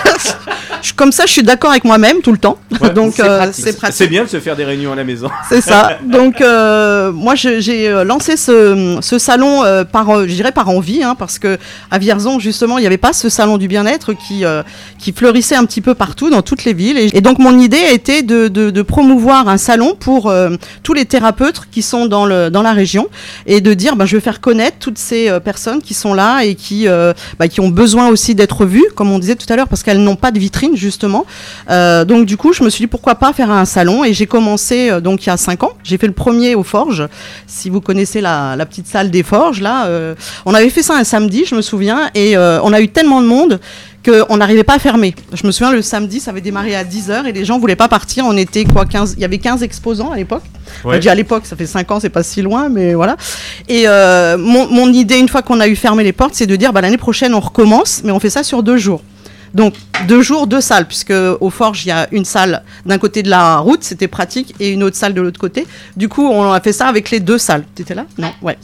Je- Comme ça, je suis d'accord avec moi-même tout le temps. Donc c'est euh, pratique. c'est bien de se faire des réunions à la maison. C'est ça. Donc euh, moi j'ai euh, lancé ce, ce salon euh, par, je dirais par envie, hein, parce que à Vierzon justement il n'y avait pas ce salon du bien-être qui euh, qui fleurissait un petit peu partout dans toutes les villes. Et, et donc mon idée a été de, de, de promouvoir un salon pour euh, tous les thérapeutes qui sont dans le dans la région et de dire ben, je vais faire connaître toutes ces euh, personnes qui sont là et qui euh, bah, qui ont besoin aussi d'être vues, comme on disait tout à l'heure, parce qu'elles n'ont pas de vitrine justement. Euh, donc du coup, je me suis dit pourquoi pas faire un salon? Et j'ai commencé euh, donc il y a cinq ans. J'ai fait le premier aux Forges. Si vous connaissez la, la petite salle des Forges, là, euh, on avait fait ça un samedi, je me souviens, et euh, on a eu tellement de monde qu'on n'arrivait pas à fermer. Je me souviens, le samedi, ça avait démarré à 10h et les gens voulaient pas partir. On était quoi 15 Il y avait 15 exposants à l'époque. Ouais. Dit à l'époque, ça fait 5 ans, c'est pas si loin, mais voilà. Et euh, mon, mon idée, une fois qu'on a eu fermé les portes, c'est de dire bah, l'année prochaine, on recommence, mais on fait ça sur deux jours. Donc deux jours, deux salles, puisque au Forge, il y a une salle d'un côté de la route, c'était pratique, et une autre salle de l'autre côté. Du coup, on a fait ça avec les deux salles. T'étais là? Non Ouais.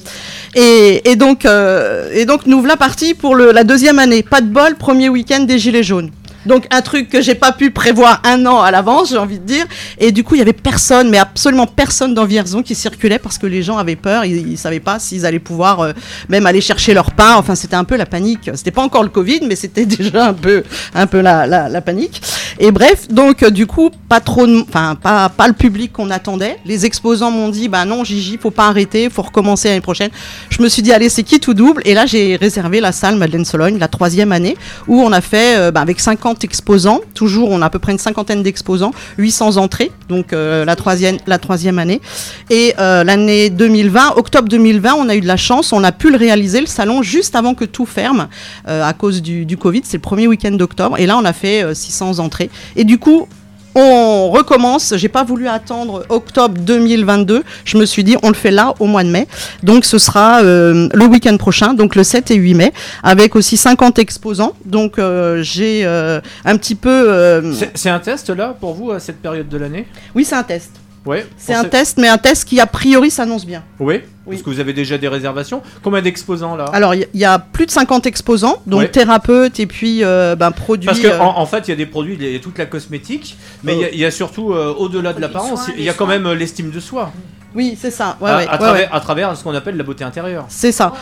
Et, et donc, euh, et donc, nous voilà partis pour le- la deuxième année. Pas de bol, premier week-end des Gilets jaunes. Donc un truc que j'ai pas pu prévoir un an à l'avance, j'ai envie de dire. Et du coup, il y avait personne, mais absolument personne dans Vierzon qui circulait parce que les gens avaient peur, ils, ils savaient pas s'ils allaient pouvoir euh, même aller chercher leur pain. Enfin, c'était un peu la panique. C'était pas encore le Covid, mais c'était déjà un peu, un peu la, la, panique. Et bref, donc euh, du coup, pas trop, enfin pas, pas le public qu'on attendait. Les exposants m'ont dit, bah non, Gigi, faut pas arrêter, faut recommencer l'année prochaine. Je me suis dit, allez, c'est qui tout double? Et là, j'ai réservé la salle Madeleine Sologne, la troisième année, où on a fait euh, bah, avec 50 exposants. Toujours, on a à peu près une cinquantaine d'exposants, 800 entrées, donc euh, la troisième, année. Et euh, l'année 2020, octobre 2020, on a eu de la chance, on a pu le réaliser le salon juste avant que tout ferme euh, à cause du, Covid. C'est le premier week-end d'octobre, et là, on a fait euh, 600 entrées. Et du coup, on recommence. J'ai pas voulu attendre octobre 2022. Je me suis dit, on le fait là, au mois de mai. Donc, ce sera euh, le week-end prochain, donc le 7 et 8 mai, avec aussi 50 exposants. Donc, euh, j'ai euh, un petit peu. C'est un test là pour vous à cette période de l'année? Oui, c'est un test. Ouais. C'est un test, mais un test qui, a priori, s'annonce bien. Oui. Parce que vous avez déjà des réservations. Combien d'exposants là? Alors, il y, a plus de 50 exposants, donc Ouais. thérapeutes et puis euh, ben, produits. Parce qu'en euh, en, fait, il y a des produits, il y a toute la cosmétique, mais il y a- il y, a surtout, euh, au-delà de l'apparence, il y a quand même euh, l'estime de soi. Oui, c'est ça. Ouais, à, ouais, à ouais, travers, ouais. à travers ce qu'on appelle la beauté intérieure. C'est ça.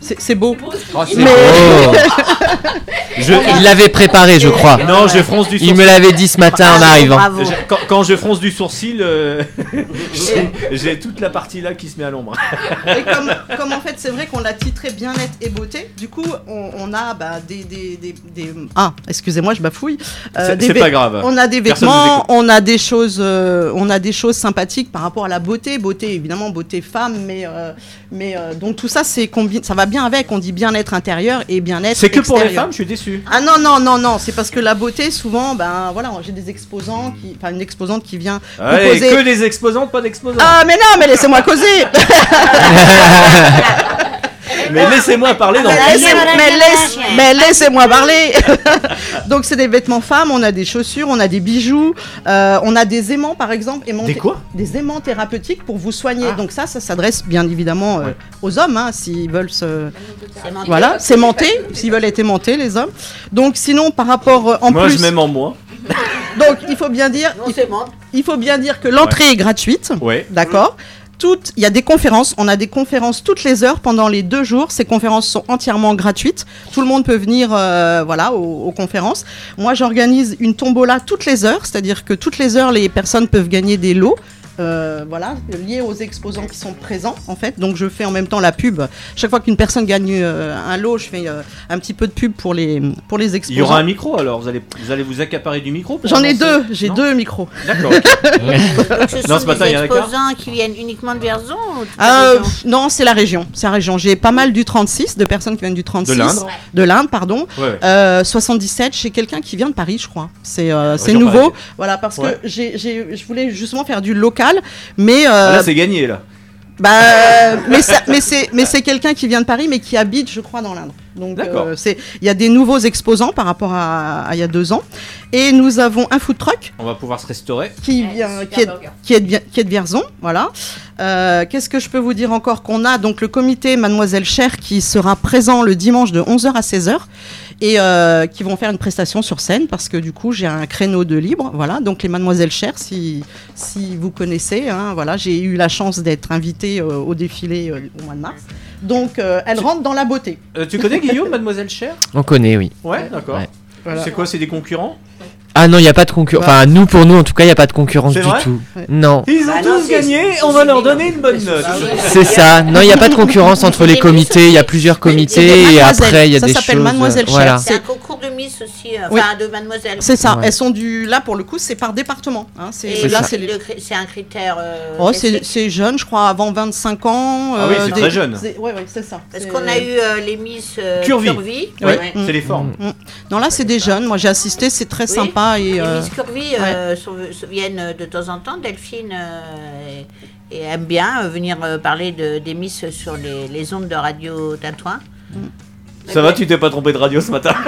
C'est beau. Oh, c'est Mais- beau. Je- Il l'avait préparé, je crois. Non, je fronce du Il sourcil. me l'avait dit ce matin en arrivant. Je- Quand, quand je fronce du sourcil, euh, j'ai- toute la partie là qui se met à l'ombre. Et comme, comme en fait c'est vrai qu'on l'a titré bien-être et beauté, du coup on, on a bah, des, des, des, des- Ah, excusez-moi, je bafouille. C'est- des c'est pas grave. On a des vêtements, on a des choses, euh, on a des choses sympathiques par rapport à la beauté, beauté évidemment beauté femme, mais euh, mais euh, donc tout ça c'est combi- ça va bien avec. On dit bien-être intérieur et bien-être. C'est que pour les femmes, je suis déçu. Ah non non non non, c'est parce que la beauté souvent ben voilà j'ai des exposants qui, enfin une exposante qui vient Allez, proposer. que des exposants, pas d'exposants. Ah mais non mais laissez-moi causer. Mais laissez-moi parler dans Mais le laissez- mais laisse- mais laissez-moi parler. Donc c'est des vêtements femmes, on a des chaussures, on a des bijoux, euh, on a des aimants par exemple. aimants Des quoi? Des aimants thérapeutiques pour vous soigner. Donc ça, ça s'adresse bien évidemment euh, aux hommes, hein, s'ils veulent se... Voilà, s'aimanter, s'ils veulent être aimantés les hommes. Donc sinon par rapport euh, en Moi, plus... je m'aime en moi. Donc il faut bien dire, il, il faut bien dire que l'entrée Ouais. est gratuite. Ouais. D'accord. Toutes, il y a des conférences. On a des conférences toutes les heures pendant les deux jours. Ces conférences sont entièrement gratuites. Tout le monde peut venir, euh, voilà, aux, aux conférences. Moi, j'organise une tombola toutes les heures, c'est-à-dire que toutes les heures, les personnes peuvent gagner des lots. Euh, voilà, liés aux exposants qui sont présents en fait. Donc je fais en même temps la pub. Chaque fois qu'une personne gagne euh, un lot, je fais euh, un petit peu de pub pour les pour les Il exposants. y aura un micro alors, vous allez, vous allez vous accaparer du micro J'en ai deux, j'ai deux micros. D'accord. Donc, ce Non, sont ce matin, des il exposants qui viennent uniquement de Vierzon Euh, non, c'est la région. C'est la région. J'ai pas mal du 36, de personnes qui viennent du 36. De l'Inde. De l'Inde, pardon. Ouais, ouais. Euh, 77 chez quelqu'un qui vient de Paris, je crois. C'est euh, nouveau. Voilà, parce Ouais. que j'ai- j'ai- je voulais justement faire du local, mais. euh, Ah, là, c'est gagné là. bah, mais ça- mais c'est mais c'est quelqu'un qui vient de Paris, mais qui habite, je crois, dans l'Inde. Donc, D'accord. euh, c'est il y a des nouveaux exposants par rapport à, il y a deux ans, et nous avons un food truck On va pouvoir se restaurer. qui vient, qui est, qui est de, qui est de Vierzon, voilà. Euh, Qu'est-ce que je peux vous dire encore qu'on a donc le comité Mademoiselle Cher qui sera présent le dimanche de 11h à 16h et euh, qui vont faire une prestation sur scène parce que du coup j'ai un créneau de libre, voilà. Donc les Mademoiselles Cher, si si vous connaissez, hein, voilà, j'ai eu la chance d'être invitée euh, au défilé euh, au mois de mars. Donc euh, elles rentrent dans la beauté. Euh, tu connais Guillaume, Mademoiselle Cher? On connaît, oui. Ouais, d'accord. Ouais. Voilà. C'est quoi, c'est des concurrents? Ah non, il n'y a pas de concurrence. Enfin, nous, pour nous, en tout cas, il n'y a pas de concurrence du vrai tout. Ouais. Non. Ils ont Bah non, tous gagné, on va leur donner une bonne note. C'est ça. Non, il n'y a pas de concurrence entre les comités. Il y a plusieurs comités et Mademoiselle. après, il y a Ça des s'appelle choses. Mademoiselle Cher. Voilà. C'est un concours de Miss aussi, euh, Oui. enfin de Mademoiselle. C'est ça. Ouais. Elles sont du là pour le coup c'est par département. Hein. C'est là les un critère. euh, Oh, c'est jeune, je crois, avant 25 ans. Ah oui, c'est des- très jeune. Ouais, ouais, c'est ça. Parce qu'on a eu euh, les Miss euh, Curvy. Oui. Mm. C'est les formes. Mm. Non, là, c'est des jeunes. Moi, j'ai assisté, c'est très Oui. Sympa. Et, Les euh, Miss Curvy euh, sont- viennent de temps en temps. Delphine euh, et, et aime bien euh, venir euh, parler de, des Miss sur les, les ondes de radio Tintouin. Ça va, tu t'es pas trompé de radio ce matin?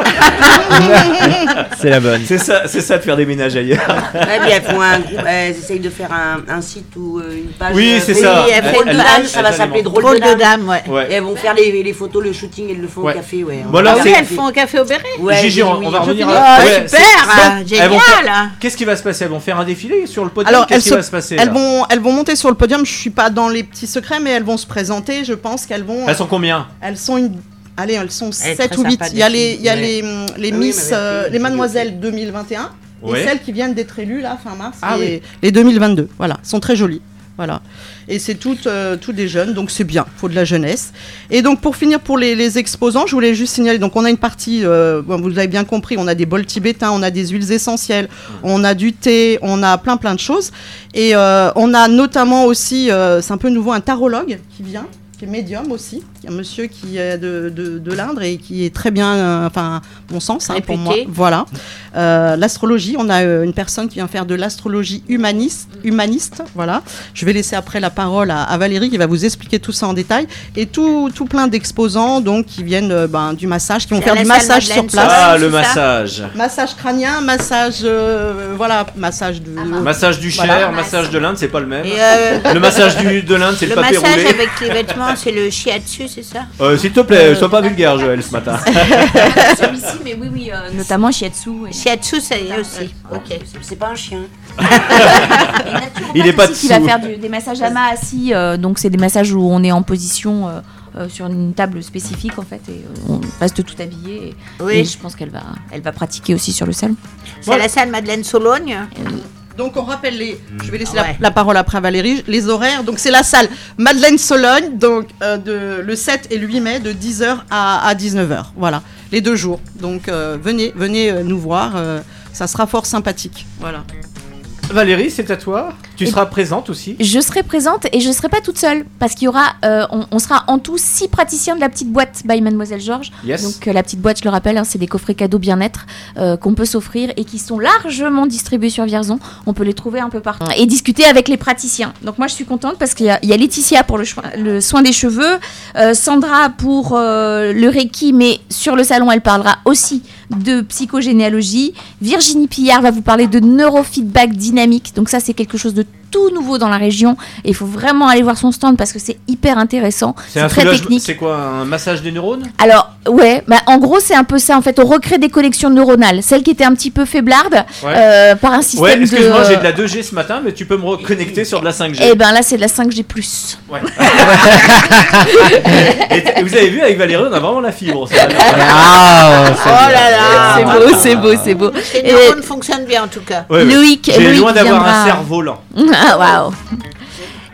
C'est la bonne. C'est ça, c'est ça de faire des ménages ailleurs. Ouais, puis elles font un groupe, elles essayent de faire un, un site ou euh, une page. Oui, euh, c'est ça. elles font Elles- une elles- page, elles- ça va s'appeler. Drôle de de dame. dame, ouais. Ouais. Et elles vont faire les, les photos, le shooting, elles le font Ouais. au café, ouais. Bon, Ah oui, c'est- elles font au café au béret. Ouais, Gigi, on, oui, on va oui. revenir Ah, super, c'est- ah, elles vont génial. faire- Qu'est-ce qui va se passer? Elles vont faire un défilé sur le podium? Alors, Qu'est-ce elles, qui se- va se passer elles, là? vont, elles vont monter sur le podium. Je suis pas dans les petits secrets, mais elles vont se présenter. Je pense qu'elles vont. Elles sont combien? Elles sont une. Allez, elles sont Elle est 7 très ou 8. sympa, Il y a les, il y a Ouais. les, hum, les Ah Miss, mais euh, avec, les euh, Mademoiselles 2021 Ouais. et celles qui viennent d'être élues là fin mars. Ah les, oui. les 2022. Voilà, sont très jolies. Voilà. Et c'est toutes, euh, toutes des jeunes, donc c'est bien, faut de la jeunesse. Et donc pour finir pour les, les exposants, je voulais juste signaler, donc on a une partie, euh, vous l'avez bien compris, on a des bols tibétains, on a des huiles essentielles, on a du thé, on a plein plein de choses. Et euh, on a notamment aussi, euh, c'est un peu nouveau, un tarologue qui vient qui est médium aussi, un monsieur qui est de, de, de l'Indre et qui est très bien, euh, enfin, mon sens, hein, pour moi. Voilà. Euh, l'astrologie, on a euh, une personne qui vient faire de l'astrologie humaniste, humaniste, voilà. Je vais laisser après la parole à, à Valérie qui va vous expliquer tout ça en détail. Et tout, tout plein d'exposants donc qui viennent euh, ben, du massage, qui vont faire du massage sur place. Ah, le massage. Massage crânien, massage, euh, voilà, massage de. Massage du Voilà. Cher, massage de l'Inde, c'est pas le même. Et, euh, Le massage du, de l'Inde, c'est le, Le papier massage roulé. avec les vêtements, c'est le shiatsu, c'est ça Euh, S'il te plaît, sois pas vulgaire, Joël, ce matin. Celui-ci, mais oui, oui, euh, notamment shiatsu. Et... Shiatsu, ça y est aussi. Ok. C'est pas un chien. Il est pas Aussi, qui va faire du- des massages à main assis, euh, donc c'est des massages où on est en position euh, euh, sur une table spécifique en fait et euh, on reste tout habillé. Et, Oui. et je pense qu'elle va, elle va pratiquer aussi sur le salon. C'est la salle Madeleine Sologne. Donc on rappelle les. Je vais laisser Ah la- ouais. la, parole après à Valérie. Les horaires. Donc c'est la salle Madeleine Sologne. Donc euh, de, le 7 et le 8 mai de 10h à, à 19h. Voilà. Les deux jours. Donc euh, venez, venez euh, nous voir. euh, ça sera fort sympathique. Voilà. Valérie, c'est à toi. Tu Et- seras présente aussi. Je serai présente et je serai pas toute seule parce qu'il y aura, euh, on, on sera en tout six praticiens de la petite boîte by Mademoiselle Georges. Yes. Donc euh, la petite boîte, je le rappelle, hein, c'est des coffrets cadeaux bien-être euh, qu'on peut s'offrir et qui sont largement distribués sur Vierzon. On peut les trouver un peu partout et discuter avec les praticiens. Donc moi je suis contente parce qu'il y, a- il y a Laetitia pour le, le soin des cheveux, Sandra pour le Reiki, mais sur le salon elle parlera aussi de psychogénéalogie. Virginie Pillard va vous parler de neurofeedback dynamique. Donc ça c'est quelque chose de tout nouveau dans la région et il faut vraiment aller voir son stand parce que c'est hyper intéressant. C'est un très soulagement- technique. C'est quoi un massage des neurones? Alors, ouais, bah, en gros, c'est un peu ça. En fait, on recrée des connexions neuronales. Celles qui étaient un petit peu faiblardes Ouais. euh, par un système Ouais, de. excuse-moi, j'ai de la 2G ce matin, mais tu peux me reconnecter sur de la 5G. Eh ben là, c'est de la 5G. plus. Ouais. Et vous avez vu avec Valérie, on a vraiment la fibre. ça. Ah, Oh là là C'est beau, c'est beau, c'est beau. Les Et- neurones fonctionnent bien en tout cas. Ouais. Loïc- J'ai loin d'avoir un cerveau lent. Ah, waouh.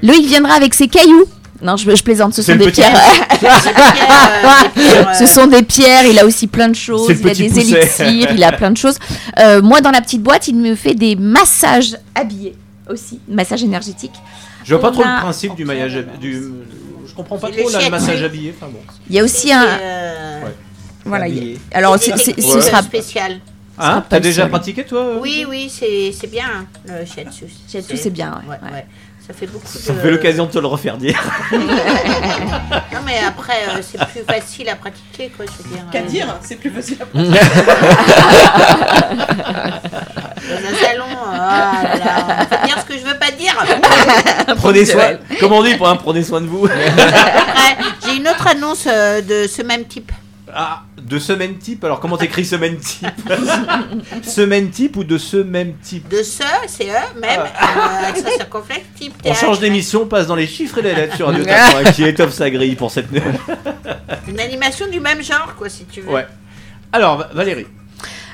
Loïc viendra avec ses cailloux. Non, je, je plaisante, ce sont des pierres. euh, des pierres, euh, ce sont des pierres, il a aussi plein de choses, il a des pousset. élixirs, il a plein de choses. Euh, moi, dans la petite boîte, il me fait des massages habillés aussi, massage énergétique. Je vois pas On trop a- le principe du maillage. Du... Je comprends pas trop le là, le shiatsu. massage habillé. Enfin bon. Il y a aussi un... euh, Ouais. Voilà, il y a- alors c'est ce sera... spéciales. Hein T'as déjà seul. pratiqué toi euh Oui, oui, c'est c'est bien le shiatsu. Shiatsu, c'est bien, ouais, ouais. ouais. Ça fait beaucoup Ça de... me fait l'occasion de te le refaire dire. Non mais après, euh, c'est plus facile à pratiquer quoi, je veux dire. Qu'à euh, dire C'est plus facile à Dans un salon, ah là là, faut dire ce que je veux pas dire. prenez soin. Comme on dit, prenez soin de vous. J'ai une autre annonce euh, de ce même type. Ah, de semaine type. Alors comment t'écris semaine type Semaine type ou de ce même type De ce, c'est eux, même, euh, accent circonflexe, type On change d'émission, on passe dans les chiffres et les lettres sur Radio Tatra, qui étoffe sa grille pour cette. Une animation du même genre, quoi, si tu veux. ouais. Alors Va- Valérie.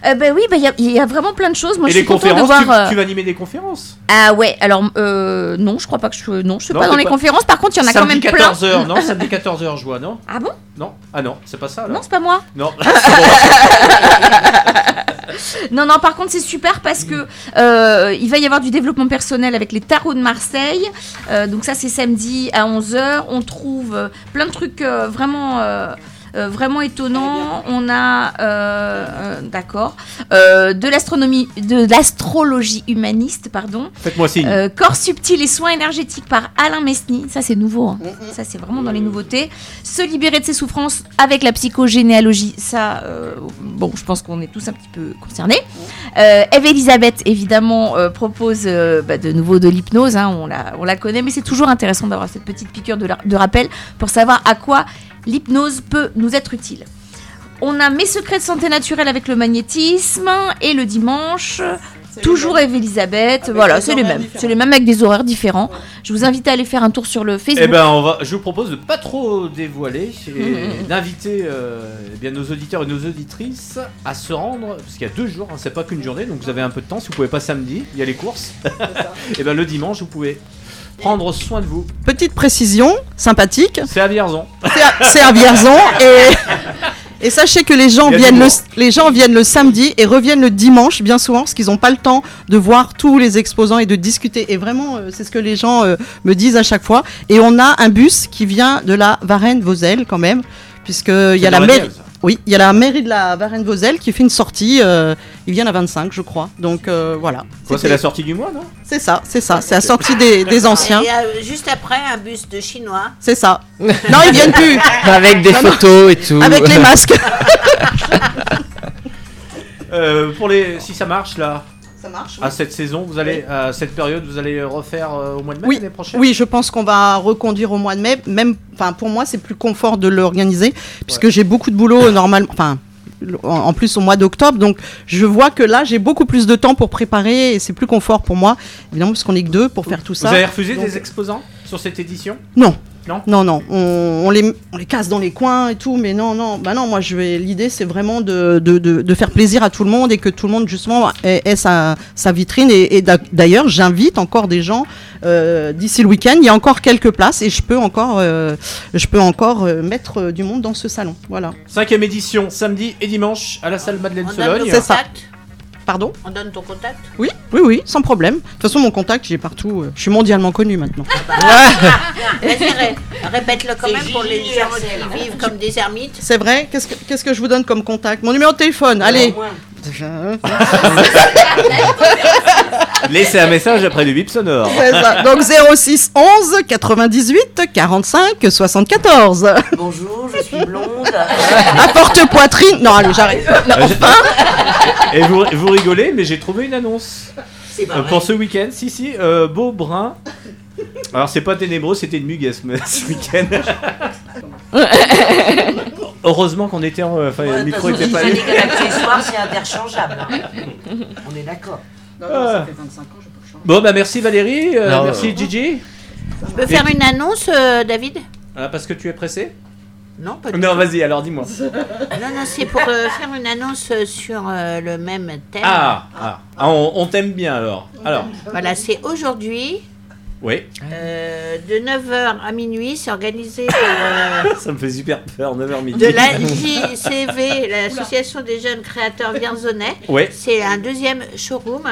Euh, ben oui, ben il y y, a vraiment plein de choses. Moi, et je les suis contente de conférences, voir... tu, euh, tu vas animer des conférences Ah ouais, alors euh, non, je crois pas que je... Non, je suis Non, pas dans les pas- conférences. Par contre, il y en a quand même plein. 14h, non Samedi 14h, je vois, non Ah bon? Non Ah non, c'est pas ça là Non, c'est pas moi. Non. Non, non, par contre, c'est super parce que euh, il va y avoir du développement personnel avec les tarots de Marseille. Euh, donc, ça, c'est samedi à 11h. On trouve plein de trucs euh, vraiment. Euh, vraiment étonnants. On a, euh, euh, d'accord, euh, de l'astronomie, de l'astrologie humaniste, pardon. Faites-moi signe. Euh, corps subtil et soins énergétiques par Alain Mesny. Ça, c'est nouveau. hein. Ça, c'est vraiment dans les nouveautés. Se libérer de ses souffrances avec la psychogénéalogie. Ça, euh, bon, je pense qu'on est tous un petit peu concernés. Euh, Eve Elisabeth, évidemment, euh, propose euh, bah, de nouveau de l'hypnose. hein, on, la, on la connaît, mais c'est toujours intéressant d'avoir cette petite piqûre de, la- de rappel pour savoir à quoi l'hypnose peut nous être utile. On a mes secrets de santé naturelle avec le magnétisme et le dimanche. Toujours Eve Elisabeth, voilà, c'est les mêmes. C'est les mêmes avec des horaires différents. Je vous invite à aller faire un tour sur le Facebook. Eh ben, on va, je vous propose de pas trop dévoiler et d'inviter euh, eh bien nos auditeurs et nos auditrices à se rendre, parce qu'il y a deux jours, hein, c'est pas qu'une journée, donc vous avez un peu de temps. Si vous pouvez pas samedi, il y a les courses. et ben le dimanche, vous pouvez prendre soin de vous. Petite précision, sympathique. C'est à Vierzon. C'est à- Vierzon et, et sachez que les gens, viennent le, les gens viennent le samedi et reviennent le dimanche bien souvent parce qu'ils n'ont pas le temps de voir tous les exposants et de discuter. Et vraiment, euh, c'est ce que les gens euh, me disent à chaque fois. Et on a un bus qui vient de la Varenne-Vosel quand même. Puisqu'il y a la mairie. Oui, il y a la mairie de la Varennes-Vauzelles qui fait une sortie. euh, ils viennent à 25, je crois. Donc euh, voilà. Quoi, c'est la sortie du mois, non? C'est ça, c'est ça. C'est la sortie des, des anciens. Et euh, juste après, un bus de Chinois. C'est ça. Non, ils viennent plus. Avec des Non, non. photos et tout. Avec les masques. Euh, pour les, si ça marche là. Ça marche. À cette saison, vous allez, à cette période, vous allez refaire euh, au mois de mai Oui, l'année prochaine? oui, je pense qu'on va reconduire au mois de mai. Même, enfin, pour moi, c'est plus confort de l'organiser puisque j'ai beaucoup de boulot normalement. Enfin, en, plus au mois d'octobre, donc je vois que là, j'ai beaucoup plus de temps pour préparer et c'est plus confort pour moi, évidemment, parce qu'on est que deux pour faire tout ça. Vous avez refusé Donc- des exposants sur cette édition? Non. Non Non, non, on, on les, on les casse dans les coins et tout, mais non, non, bah non, moi je vais. L'idée c'est vraiment de, de, de, de faire plaisir à tout le monde et que tout le monde justement ait, ait sa, sa vitrine. Et, et d'a- d'ailleurs, j'invite encore des gens euh, d'ici le week-end. Il y a encore quelques places et je peux encore, euh, je peux encore euh, mettre du monde dans ce salon. Voilà. Cinquième édition, samedi et dimanche à la salle Madeleine Sologne. C'est ça. Pardon On donne ton contact? Oui, oui, oui, sans problème. De toute façon, mon contact, j'ai partout. euh, je suis mondialement connu maintenant. Vas-y, ré- répète-le quand même pour les gens qui vivent comme des ermites. C'est vrai Qu'est-ce que, qu'est-ce que je vous donne comme contact? Mon numéro de téléphone, allez. Laissez un message après le bip sonore. C'est ça. Donc 06 11 98 45 74. Bonjour, je suis blonde. À porte poitrine. Non, allez, j'arrête. Non, Euh, enfin. Et vous, vous rigolez, mais j'ai trouvé une annonce. C'est pas Euh, vrai. pour ce week-end, si, si, euh, beau brun. Alors, c'est pas ténébreux, c'était une muguesse mais ce week-end. Heureusement qu'on était en. Enfin, le micro était pas Ça que l'accessoire, c'est interchangeable. hein. On est d'accord. Ah. Bon, bah merci Valérie, euh, Non, merci euh, Gigi. Je peux faire une annonce, euh, David? Ah, parce que tu es pressé? Non, pas du Non, vas-y, alors dis-moi. Non, non, c'est pour euh, faire une annonce euh, sur euh, le même thème. Ah, ah. Ah, on, on t'aime bien alors. Alors, Voilà, c'est aujourd'hui, oui, euh, de 9h à minuit, c'est organisé par euh, ça me fait super peur, 9h midi. de l'AJCV, l'Association des jeunes créateurs vierzonais. Ouais. C'est un deuxième showroom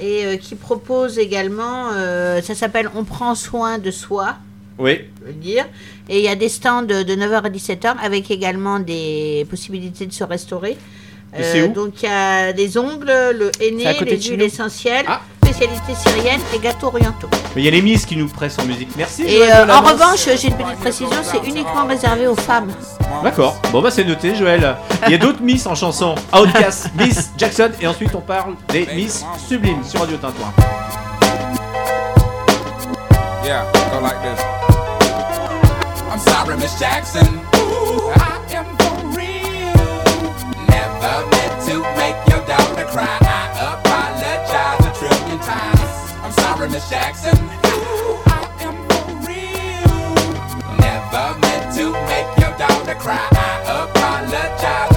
et euh, qui propose également, euh, ça s'appelle On prend soin de soi. Oui, je veux dire. Et il y a des stands de, de 9h à 17h avec également des possibilités de se restaurer. Et c'est où? donc il y a les ongles, le henné, les huiles essentielles, spécialités syriennes et gâteaux orientaux. mais il y a les Miss qui nous pressent en musique. Merci. Et Joël, euh, en revanche, j'ai une petite précision, c'est uniquement réservé aux femmes. D'accord. Bon bah c'est noté, Joël. Il y a d'autres Miss en chanson. Outcast, Miss Jackson, et ensuite on parle des Miss Sublimes sur Radio Tintouin. Yeah, go like this. I'm sorry, Miss Jackson. Ooh, I am for real. Never meant to make your daughter cry. Miss Jackson. Ooh, I am for real. Never meant to make your daughter cry. I apologize a trillion times.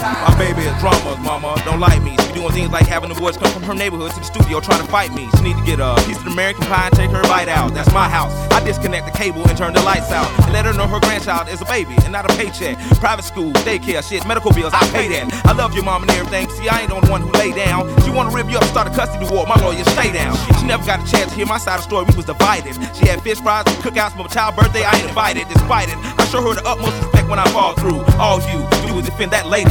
My baby is drama, mama. Don't like me. She be doing things like having the boys come from her neighborhood to the studio trying to fight me. She need to get a piece of American pie and take her bite out. That's my house. I disconnect the cable and turn the lights out. And let her know her grandchild is a baby and not a paycheck. Private school, daycare, shit, medical bills, I pay that. I love your mom and everything. See, I ain't the only one who lay down. She wanna rip you up, start a custody war. My lawyer, stay down. She never got a chance to hear my side of the story. We was divided. She had fish fries and cookouts for my child's birthday. I ain't invited, despite it. I show her the utmost respect when I fall through. All you, you would defend that lady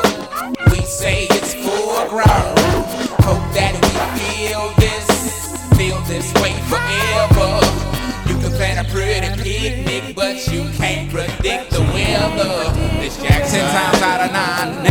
You can't predict the weather. Miss Jackson. Times out of nine.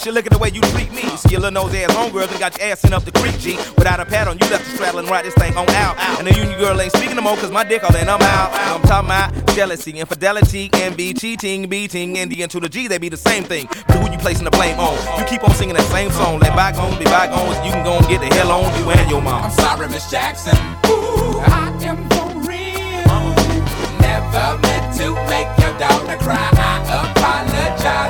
Shit, look at the way you treat me. See your little nose ass homegirl done got your ass sent up the creek, G. Without a pad on, you left the straddle and ride this thing on out. And the union girl ain't speaking no more, cause my dick all in, I'm out. I'm talking about jealousy, infidelity, envy, cheating, beating, and the N to the G, they be the same thing. But who you placing the blame on? You keep on singing that same song. Let bygones be bygones, you can go and get the hell on you and your mom. I'm sorry, Miss Jackson. Ooh, I am for real. Never meant to make your daughter cry. I apologize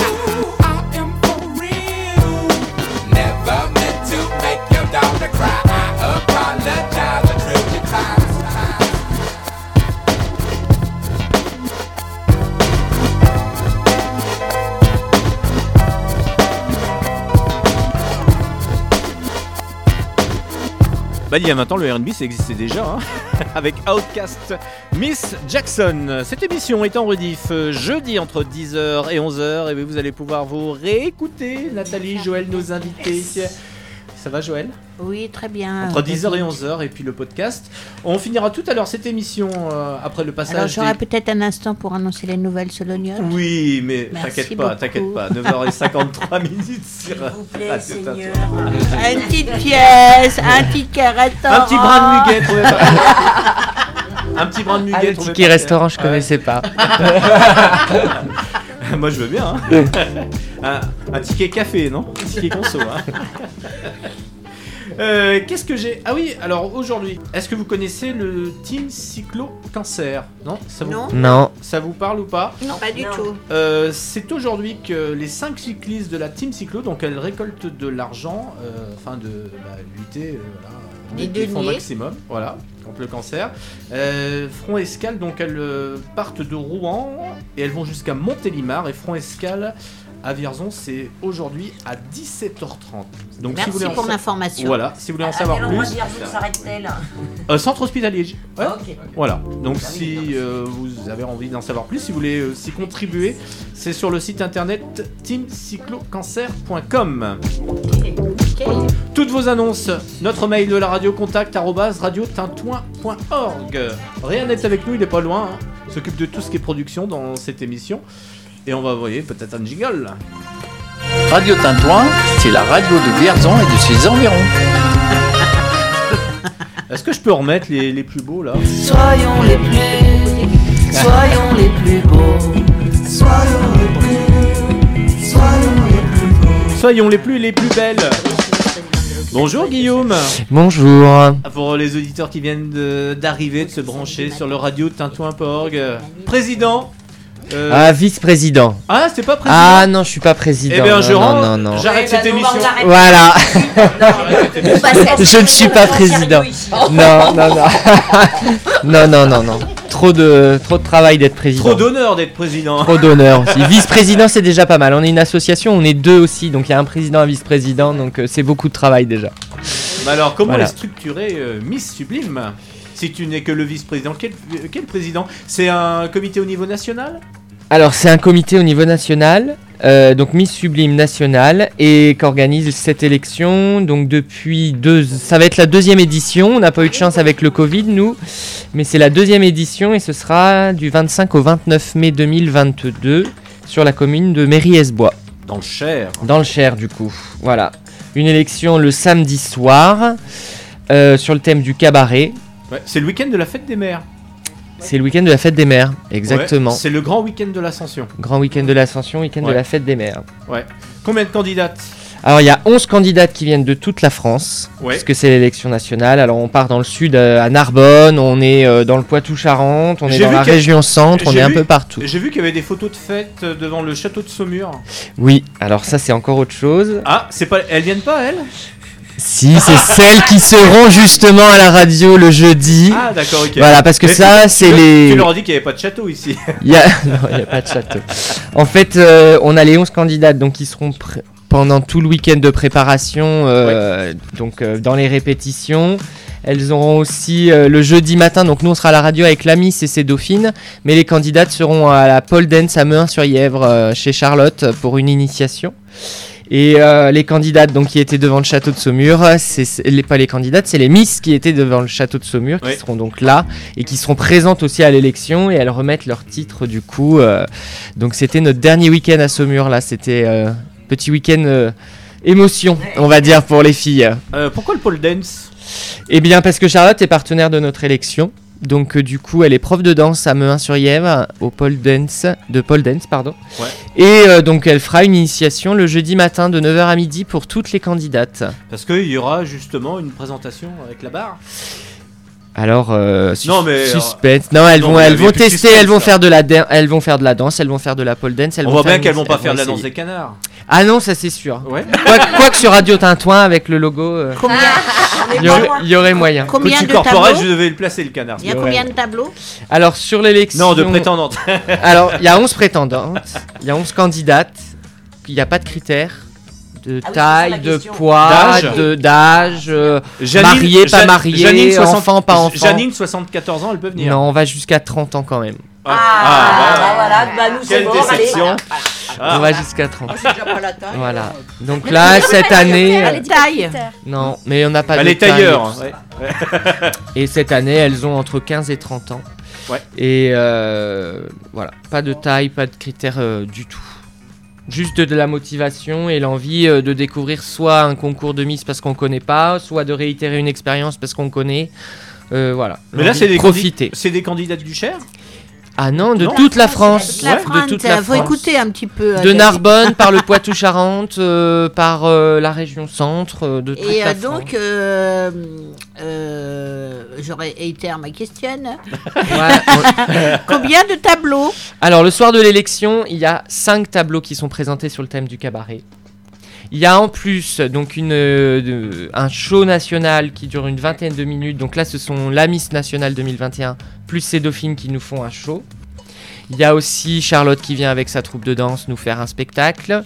Bah, il y a maintenant le RB, ça existait déjà, hein, avec Outcast Miss Jackson. Cette émission est en rediff euh, jeudi entre 10h et 11h, et vous allez pouvoir vous réécouter. Nathalie, Joël, nos invités. Ça va, Joël? Oui, très bien. Entre 10h et 11h, et puis le podcast. On finira tout à l'heure cette émission euh, après le passage. Alors j'aurai des- peut-être un instant pour annoncer les nouvelles solognotes. Oui, mais t'inquiète pas, t'inquiète pas. 9h53 minutes sur S'il plaît, Seigneur. Une petite pièce, un ticket restaurant. Un petit brin de muguet. Un petit brin de muguet. Ticket pas restaurant, je Ouais. connaissais pas. Moi, je veux bien. hein. un, un ticket café, non? Un ticket conso. hein. Euh, Qu'est-ce que j'ai? Ah oui, alors aujourd'hui, est-ce que vous connaissez le Team Cyclo Cancer Non ça vous... Non. Non. Ça vous parle ou pas? Non, pas du tout. Euh, c'est aujourd'hui que les 5 cyclistes de la Team Cyclo, donc elles récoltent de l'argent euh, afin de bah, lutter euh, voilà, Des deniers. maximum voilà, contre le cancer. Euh, Front Escale, donc elles euh, partent de Rouen et elles vont jusqu'à Montélimar et Front Escale à Vierzon, c'est aujourd'hui à 17h30. Donc, Merci si vous voulez en pour l'information. Voilà, si vous voulez en À savoir quel endroit plus. de Vierzon s'arrête-t-elle Euh, centre hospitalier. Ouais. Ok. Voilà. Donc si euh, vous avez envie d'en savoir plus, si vous voulez euh, s'y contribuer, c'est sur le site internet teamcyclocancer.com. Toutes vos annonces, notre mail de la radio contact arobase radiotintouin.org. Rien n'est avec nous, il est pas loin. hein. Il S'occupe de tout ce qui est production dans cette émission. Et on va envoyer peut-être un jingle. Radio Tintouin, c'est la radio de Vierzon et de ses environs. Est-ce que je peux remettre les, les plus beaux là? Soyons les plus, soyons les plus beaux, soyons les plus, soyons les plus beaux. Soyons les plus les plus belles. Bonjour Guillaume. Bonjour. Pour les auditeurs qui viennent de- d'arriver, de, se brancher sur le radio tintouin.org. Président. Euh, Ah, vice-président. Ah, c'est pas président. Ah non, je suis pas président. Eh bien, non, je non, rends- non, non. j'arrête cette émission. Voilà. Je ne suis pas président. Non, non, non. non, non, non, non. Trop de, trop de travail d'être président. Trop d'honneur d'être président. Trop d'honneur aussi. Vice-président, c'est déjà pas mal. On est une association, on est deux aussi, donc il y a un président, un vice-président, donc euh, c'est beaucoup de travail déjà. Mais alors, comment Voilà. est structuré euh, Miss Sublime? Si tu n'es que le vice-président, quel, quel président? C'est un comité au niveau national? Alors, c'est un comité au niveau national, euh, donc Miss Sublime nationale, et qu'organise cette élection. Donc, depuis deux. Ça va être la deuxième édition. On n'a pas eu de chance avec le Covid, nous, mais c'est la deuxième édition et ce sera du 25 au 29 mai 2022 sur la commune de Méry-Esbois. Dans le Cher. Dans le Cher, du coup. Voilà. Une élection le samedi soir euh, sur le thème du cabaret. Ouais, C'est le week-end de la fête des mères. C'est le week-end de la fête des mères, exactement. Ouais, c'est le grand week-end de l'ascension. Grand week-end de l'ascension, week-end de la fête des mères. Ouais. Combien de candidates? Alors il y a 11 candidates qui viennent de toute la France, Ouais. parce que c'est l'élection nationale. Alors on part dans le sud euh, à Narbonne, on est euh, dans le Poitou-Charentes, on est dans la région centre, on est un peu partout. J'ai vu qu'il y avait des photos de fête euh, devant le château de Saumur. Oui, alors ça c'est encore autre chose. Ah, c'est pas, elles viennent pas elles? Si, c'est celles qui seront justement à la radio le jeudi. Ah d'accord, ok. Voilà, parce que Mais ça c'est les... Tu leur as dit qu'il n'y avait pas de château ici. Il y a... non, il y a pas de château. En fait, euh, on a les 11 candidates donc qui seront pr- pendant tout le week-end de préparation, euh, donc euh, dans les répétitions. Elles auront aussi euh, le jeudi matin, donc nous on sera à la radio avec la Miss et ses dauphines, mais les candidates seront à la pole dance à Mehun-sur-Yèvre euh, chez Charlotte pour une initiation. Et euh, les candidates donc qui étaient devant le château de Saumur, c'est c'est- les pas les candidates, c'est les Miss qui étaient devant le château de Saumur qui seront donc là et qui seront présentes aussi à l'élection et elles remettent leur titre du coup. euh, donc c'était notre dernier week-end à Saumur là, c'était euh, petit week-end euh, émotion, on va dire pour les filles. Euh, pourquoi le pole dance? Eh bien parce que Charlotte est partenaire de notre élection. Donc euh, du coup, elle est prof de danse à Mehun-sur-Yèvre au dance de pole dance pardon. Ouais. Et euh, donc elle fera une initiation le jeudi matin de 9h à midi pour toutes les candidates. Parce qu'il y aura justement une présentation avec la barre. Alors euh, sus- Non, mais, euh, suspense. Non, elles non, vont elles tester, suspense, elles vont faire de la dan- elles vont faire de la danse, elles vont faire de la pole dance, elles On vont voit faire bien qu'elles vont pas faire de la danse des canards. Ah non, ça c'est sûr. Ouais. Quoi, quoi que sur Radio Tintouin avec le logo euh, Combien il y aurait, il y aurait moyen. Combien Coach de corporel, tableaux je devais le placer le canard. Il y a combien de tableaux Alors sur l'élection Non, de prétendantes. Alors, il y a 11 prétendantes, il y a 11 candidates, il n'y a pas de critères de Ah taille, c'est ça la de question. poids, D'âge. de d'âge, euh, Janine- marié, pas Ja- marié, Janine, 60 enfant, pas enfant. Janine, 74 ans, elle peut venir. Non, on va jusqu'à 30 ans quand même. Ah, Ah, bah, voilà, bah nous c'est Quelle bon, allez. déception. Ah. On va jusqu'à 30. Ah, c'est déjà pas la taille. Voilà. Donc là, cette année... euh, Taille. Non, mais on n'a pas Elle de est tailleur. taille. ouais. Et cette année, elles ont entre 15 et 30 ans. Ouais. Et euh, voilà, pas de taille, pas de critères euh, du tout. Juste de la motivation et l'envie euh, de découvrir soit un concours de Miss parce qu'on connaît pas, soit de réitérer une expérience parce qu'on connaît. Euh, voilà. Mais là, L'envie c'est de des, profiter. c'est des candidates du Cher? Ah non, de Non. toute la France. Ouais, de toute la faut France. écouter un petit peu. euh, De. Narbonne, par le Poitou-Charentes, euh, par euh, la région centre, euh, de toute Et la donc, j'aurais été à ma question. Ouais, Combien de tableaux? Alors, le soir de l'élection, il y a cinq tableaux qui sont présentés sur le thème du cabaret. Il y a en plus donc une, euh, de- un show national qui dure une vingtaine de minutes. Donc là, ce sont la Miss nationale 2021 plus ses dauphines qui nous font un show. Il y a aussi Charlotte qui vient avec sa troupe de danse nous faire un spectacle.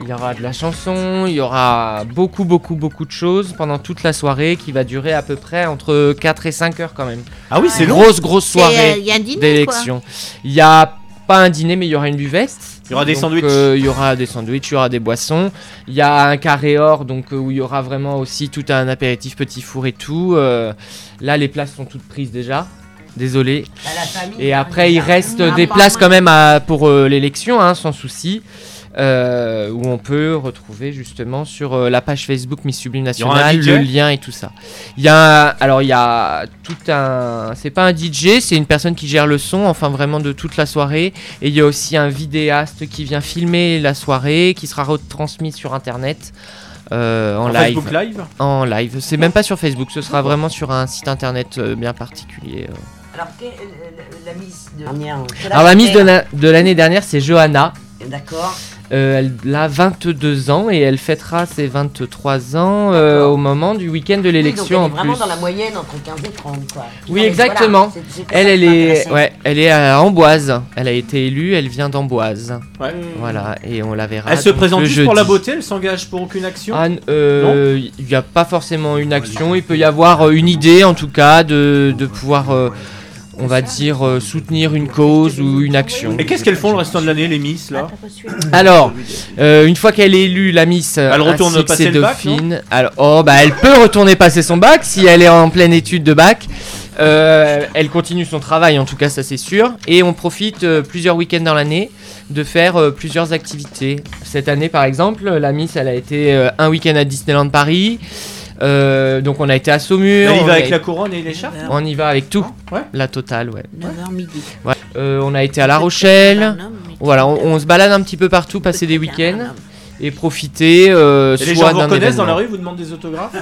Il y aura de la chanson, il y aura beaucoup, beaucoup, beaucoup de choses pendant toute la soirée qui va durer à peu près entre 4 et 5 heures quand même. Ah oui, c'est long. Grosse, grosse C'est, soirée euh, d'élection. Il y a pas un dîner, mais il y aura une buvette. Il y aura des Donc, sandwichs. euh, il y aura des sandwichs, il y aura des boissons. Il y a un carré or, donc euh, où il y aura vraiment aussi tout un apéritif petit four et tout. Euh, là, les places sont toutes prises déjà. Désolé. Bah, la famille, Et après, il reste des places quand même à- pour euh, l'élection, hein, sans souci. Euh, où on peut retrouver justement sur euh, la page Facebook Miss Sublime Nationale le lien et tout ça. Il y a un- alors il y a tout un c'est pas un DJ, c'est une personne qui gère le son enfin vraiment de toute la soirée et il y a aussi un vidéaste qui vient filmer la soirée qui sera retransmis sur internet euh, en, En live. Facebook Live En live, c'est même pas sur Facebook, ce sera vraiment sur un site internet euh, bien particulier. euh. Alors, euh, la, de dernière Alors la- de l'année dernière, c'est Johanna. D'accord. Euh, elle a 22 ans et elle fêtera ses 23 ans euh, au moment du week-end de Oui, l'élection donc en elle est vraiment plus. dans la moyenne entre 15 et 30, quoi. Oui, Non, exactement. voilà, c'est- c'est pour elle, elle est, ouais, elle est à Amboise. Elle a été élue. Elle vient d'Amboise. Ouais. Voilà, et on la verra. Elle se présente juste pour la beauté, elle s'engage pour aucune action Ah, euh, Il n'y a pas forcément une action. Il peut y avoir une idée, en tout cas, de, de pouvoir, euh, on va dire, euh, soutenir une cause ou une action. Et qu'est-ce qu'elles font le restant de l'année, les Miss, là Alors, euh, une fois qu'elle est élue, la Miss, euh, Elle retourne ainsi que passer ses le bac, dauphines, alors, oh, bah, elle peut retourner passer son bac si elle est en pleine étude de bac. Euh, elle continue son travail, en tout cas, ça c'est sûr. Et on profite euh, plusieurs week-ends dans l'année de faire euh, plusieurs activités. Cette année, par exemple, la Miss, elle a été un week-end à Disneyland Paris. Euh, donc on a été à Saumur. Y on va avec la couronne et l'écharpe On y va avec tout. Ouais. La totale, ouais. 9h midi. Ouais. Euh, on a été à La Rochelle. Voilà, on, on se balade un petit peu partout, passer des week-ends. et profiter. euh, Et les soit gens vous d'un reconnaissent dans la événement. rue, vous demandent des autographes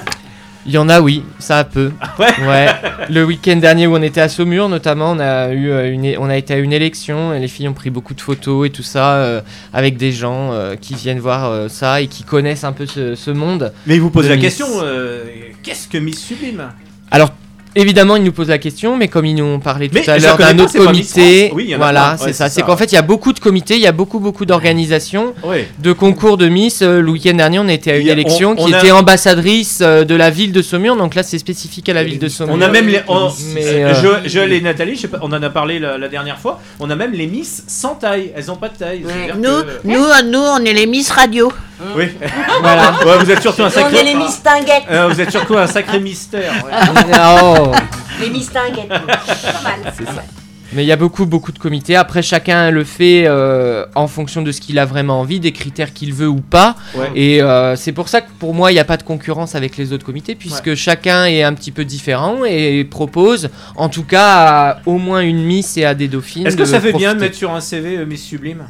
Il y en a, oui, ça peut. ouais Le week-end dernier où on était à Saumur, notamment, on a eu euh, une, on a été à une élection et les filles ont pris beaucoup de photos et tout ça euh, avec des gens euh, qui viennent voir euh, ça et qui connaissent un peu ce, ce monde. Mais ils vous posent la Miss. question euh, qu'est-ce que Miss Sublime? Alors. Évidemment, ils nous posent la question, mais comme ils nous ont parlé tout Mais à je l'heure d'un autre comité. Oui, voilà, c'est Ouais, ça. c'est qu'en fait, il y a beaucoup de comités, il y a beaucoup, beaucoup d'organisations, Ouais. de concours de Miss. Euh, Le week-end dernier, on était à une a- élection on- qui on a- était ambassadrice euh, de la ville de Saumur, donc là, c'est spécifique à la ville de Saumur. On a même les. on- Mais, euh, Jo- Joël et Nathalie, je sais pas, on en a parlé la, la dernière fois. On a même les Miss sans taille. Elles ont pas de taille. Nous, que- nous, nous, on est les Miss Radio. Oui. Voilà. Ouais, vous êtes surtout un On sacré. est les mistinguettes. Euh, vous êtes surtout un sacré mystère. ouais. Oh. Les mistinguettes. Pas mal. C'est ça. Mais il y a beaucoup, beaucoup de comités. Après, chacun le fait euh, en fonction de ce qu'il a vraiment envie, des critères qu'il veut ou pas. Ouais. Et euh, c'est pour ça que pour moi, il n'y a pas de concurrence avec les autres comités, puisque chacun est un petit peu différent et propose, en tout cas, à au moins une Miss et à des dauphines. Est-ce que ça fait bien de mettre sur un CV euh, Miss Sublime?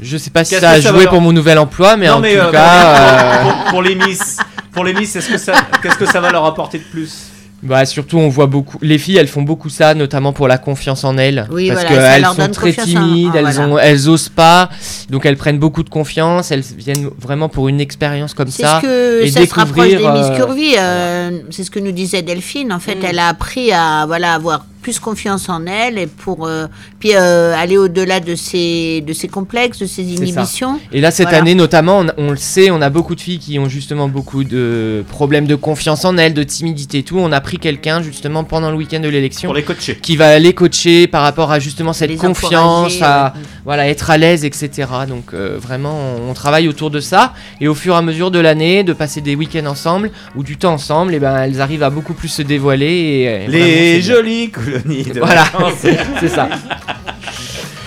Je sais pas si ça a ça joué pour mon nouvel emploi, mais Non, en tout euh, cas. pour, euh, pour- pour les Miss, pour les Miss, est-ce que ça, qu'est-ce que ça va leur apporter de plus? Bah surtout on voit beaucoup les filles elles font beaucoup ça notamment pour la confiance en elles Oui, parce voilà, qu'elles sont très en- timides, ah, elles voilà. ont elles osent pas donc elles prennent beaucoup de confiance, elles viennent vraiment pour une expérience comme C'est ça ce que et ça se rapproche des découvrir, Miss euh, Curvy. euh, c'est ce que nous disait Delphine. En fait, Mm. elle a appris à voilà avoir plus confiance en elle et pour euh, puis euh, aller au-delà de ses de ses complexes, de ses inhibitions. Et là, cette Voilà. année, notamment, on, on le sait, on a beaucoup de filles qui ont justement beaucoup de problèmes de confiance en elles, de timidité et tout. On a pris quelqu'un, justement, pendant le week-end de l'élection. Pour les coacher. Qui va les coacher par rapport à justement cette Les confiance, à ouais. voilà, être à l'aise, etc. Donc, euh, vraiment, on, on travaille autour de ça. Et au fur et à mesure de l'année, de passer des week-ends ensemble ou du temps ensemble, et ben, elles arrivent à beaucoup plus se dévoiler. Et, et vraiment, Les bien. jolies de Voilà, c'est ça.